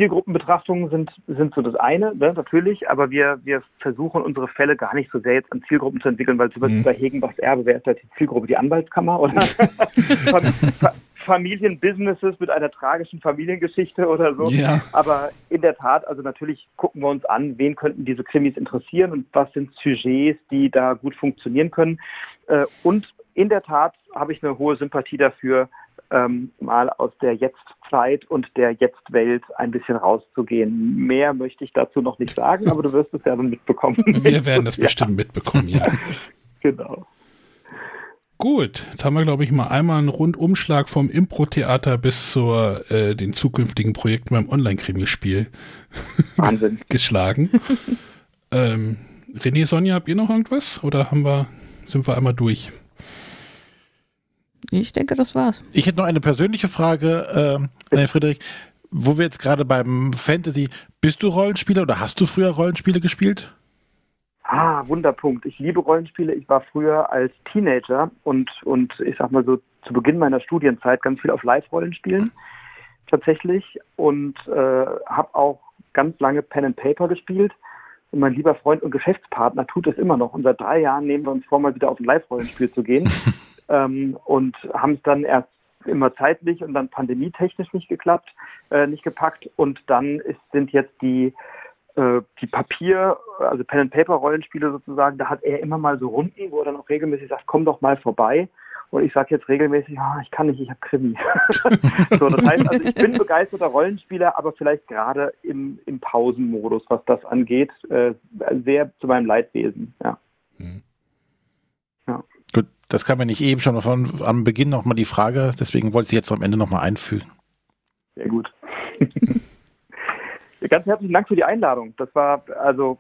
Zielgruppenbetrachtungen sind, sind so das eine, ne, natürlich, aber wir, wir versuchen unsere Fälle gar nicht so sehr jetzt an Zielgruppen zu entwickeln, weil zum Beispiel mhm. bei Hegenbachs Erbe wäre es halt die Zielgruppe die Anwaltskammer oder Familienbusinesses mit einer tragischen Familiengeschichte oder so. Ja. Aber in der Tat, also natürlich gucken wir uns an, wen könnten diese Krimis interessieren und was sind Sujets, die da gut funktionieren können. Äh, und in der Tat habe ich eine hohe Sympathie dafür, ähm, mal aus der Jetztzeit und der Jetztwelt ein bisschen rauszugehen. Mehr möchte ich dazu noch nicht sagen, aber du wirst es ja dann mitbekommen. Wir werden das bestimmt ja. mitbekommen, ja. genau. Gut, jetzt haben wir, glaube ich, mal einmal einen Rundumschlag vom Impro-Theater bis zu äh, den zukünftigen Projekten beim Online-Krimispiel geschlagen. ähm, René, Sonja, habt ihr noch irgendwas? Oder haben wir, sind wir einmal durch? Ich denke, das war's. Ich hätte noch eine persönliche Frage äh, an Friedrich. Wo wir jetzt gerade beim Fantasy, bist du Rollenspieler oder hast du früher Rollenspiele gespielt? Ah, Wunderpunkt. Ich liebe Rollenspiele. Ich war früher als Teenager und, und ich sag mal so zu Beginn meiner Studienzeit ganz viel auf Live-Rollenspielen tatsächlich und äh, habe auch ganz lange Pen and Paper gespielt. Und mein lieber Freund und Geschäftspartner tut es immer noch. Und seit drei Jahren nehmen wir uns vor, mal wieder auf ein Live-Rollenspiel zu gehen. ähm, und haben es dann erst immer zeitlich und dann pandemietechnisch nicht geklappt, äh, nicht gepackt. Und dann ist, sind jetzt die, äh, die Papier, also Pen and Paper Rollenspiele sozusagen, da hat er immer mal so Runden, wo er dann auch regelmäßig sagt, komm doch mal vorbei. Und ich sage jetzt regelmäßig, oh, ich kann nicht, ich habe Krimi. so, das heißt, also ich bin begeisterter Rollenspieler, aber vielleicht gerade im, im Pausenmodus, was das angeht, äh, sehr zu meinem Leidwesen. Ja. Mhm. Das kam mir nicht eben schon von am Beginn nochmal die Frage, deswegen wollte ich jetzt am Ende nochmal einfügen. Sehr gut. Ganz herzlichen Dank für die Einladung. Das war, also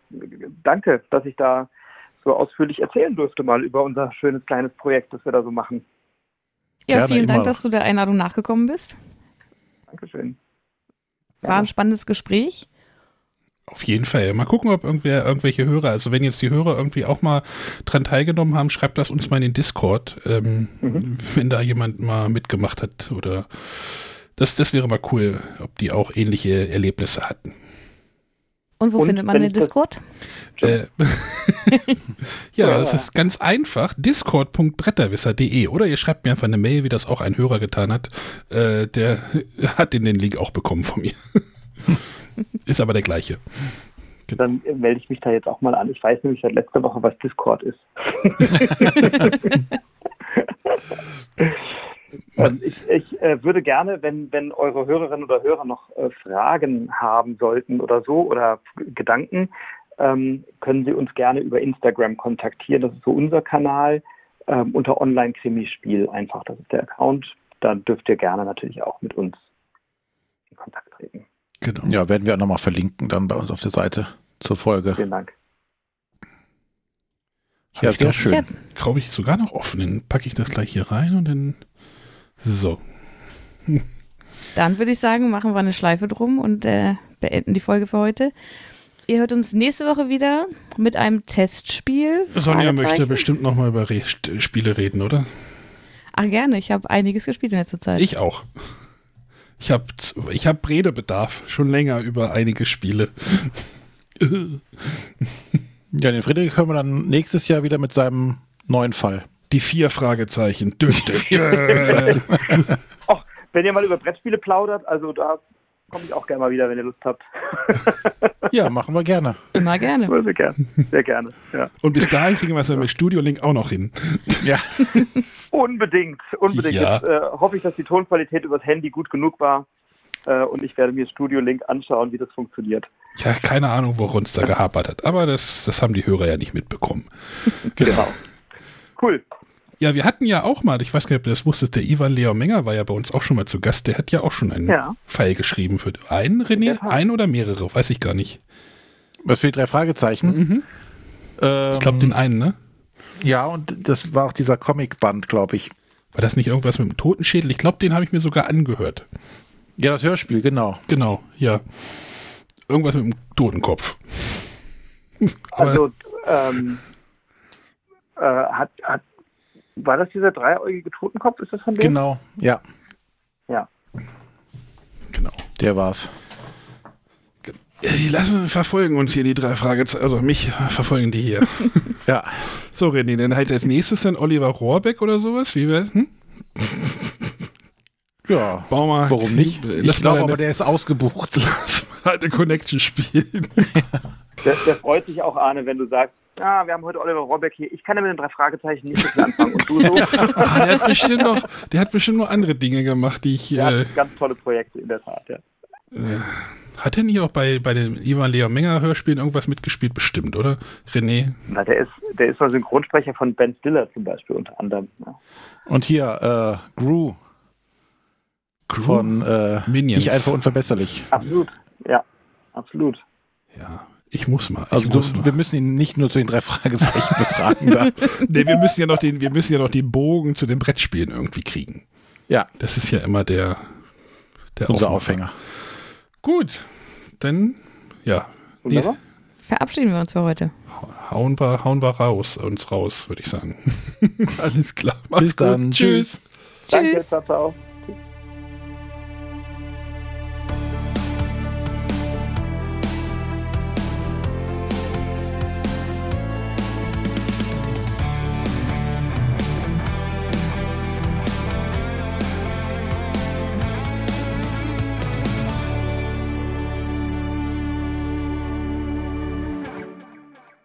danke, dass ich da so ausführlich erzählen durfte mal über unser schönes kleines Projekt, das wir da so machen. Ja, Gerne, vielen Dank, dass du der Einladung nachgekommen bist. Dankeschön. War ein spannendes Gespräch. Auf jeden Fall. Mal gucken, ob irgendwer, irgendwelche Hörer, also wenn jetzt die Hörer irgendwie auch mal dran teilgenommen haben, schreibt das uns mal in den Discord, ähm, mhm. wenn da jemand mal mitgemacht hat oder das, das wäre mal cool, ob die auch ähnliche Erlebnisse hatten. Und wo Und findet man den Discord? Äh, ja, das ist ganz einfach. Discord.bretterwisser.de oder ihr schreibt mir einfach eine Mail, wie das auch ein Hörer getan hat. Äh, der hat den Link auch bekommen von mir. Ist aber der gleiche. Genau. Dann melde ich mich da jetzt auch mal an. Ich weiß nämlich seit letzter Woche, was Discord ist. ähm, ich, ich äh, würde gerne, wenn, wenn eure Hörerinnen oder Hörer noch äh, Fragen haben sollten oder so oder Gedanken, ähm, können Sie uns gerne über Instagram kontaktieren. Das ist so unser Kanal ähm, unter Online-Krimispiel einfach. Das ist der Account. Da dürft ihr gerne natürlich auch mit uns in Kontakt treten. Genau. Ja, werden wir auch nochmal verlinken dann bei uns auf der Seite zur Folge. Vielen Dank. Ja, sehr glaub, schön. Glaube ich sogar noch offen. Dann packe ich das gleich hier rein und dann so. Dann würde ich sagen, machen wir eine Schleife drum und äh, beenden die Folge für heute. Ihr hört uns nächste Woche wieder mit einem Testspiel. Sonja möchte bestimmt nochmal über Re Spiele reden, oder? Ach gerne, ich habe einiges gespielt in letzter Zeit. Ich auch. Ich habe ich hab Redebedarf schon länger über einige Spiele. ja, den Friedrich hören wir dann nächstes Jahr wieder mit seinem neuen Fall. Die vier Fragezeichen. Dö, dö, dö. Och, wenn ihr mal über Brettspiele plaudert, also da komme ich auch gerne mal wieder, wenn ihr Lust habt. ja, machen wir gerne. Immer gerne. Sehr gerne. Sehr gerne. Ja. Und bis dahin kriegen wir es ja mit Studio Link auch noch hin. Ja. unbedingt, unbedingt. Ja. Jetzt äh, hoffe ich, dass die Tonqualität übers Handy gut genug war. Äh, und ich werde mir Studio Link anschauen, wie das funktioniert. Ja, keine Ahnung, worum es da gehapert hat. Aber das, das haben die Hörer ja nicht mitbekommen. genau. Cool. Ja, wir hatten ja auch mal, ich weiß gar nicht, ob du das wusstest, der Ivan Leo Menger war ja bei uns auch schon mal zu Gast. Der hat ja auch schon einen Ja. Pfeil geschrieben für einen, René? Ein oder mehrere? Weiß ich gar nicht. Was für die drei Fragezeichen? Mhm. Ähm, Ich glaube, den einen, ne? ja, und das war auch dieser Comicband, glaube ich. War das nicht irgendwas mit dem Totenschädel? Ich glaube, den habe ich mir sogar angehört. Ja, das Hörspiel, genau. Genau, ja. Irgendwas mit dem Totenkopf. Also, ähm, äh, hat, hat, war das dieser dreieugige Totenkopf? Ist das von dem? Genau, ja, Ja. Genau. der war's. Die lassen, verfolgen uns hier die drei Fragezeichen, also mich verfolgen die hier. Ja, so, René, dann halt als nächstes dann Oliver Rohrbeck oder sowas, wie wär's? Hm? ja. Bau mal, Warum nicht? Lass Ich glaube aber, der ist ausgebucht. lass mal eine Connection spielen. Der, der freut sich auch, Arne, wenn du sagst, ah, wir haben heute Oliver Rohrbeck hier. Ich kann ja mit den drei Fragezeichen nicht so viel anfangen. Und du so? ah, der hat bestimmt noch, der hat bestimmt noch andere Dinge gemacht, die ich, Der äh, hat ganz tolle Projekte, in der Tat, ja. hat er nicht auch bei, bei den Ivan Leo Menger Hörspielen irgendwas mitgespielt? Bestimmt, oder? René? Na, der ist, der ist mal Synchronsprecher von Ben Stiller zum Beispiel unter anderem. Ja. Und hier, äh, Gru Crew? von äh, Minions. Nicht einfach unverbesserlich. Absolut, ja, absolut. Ja, ich muss mal. Ich Also muss du, mal. wir müssen ihn nicht nur zu den drei Fragezeichen befragen. Da. Nee, wir müssen ja noch den, wir müssen ja noch den Bogen zu den Brettspielen irgendwie kriegen. Ja, Das ist ja immer der, der unser Aufmacher. Aufhänger. Gut, dann, ja, Wunderbar. Verabschieden wir uns für heute. hauen wir, hauen wir raus, uns raus, würde ich sagen. Alles klar. Bis dann. Tschüss. Danke, Tschüss. ciao, ciao.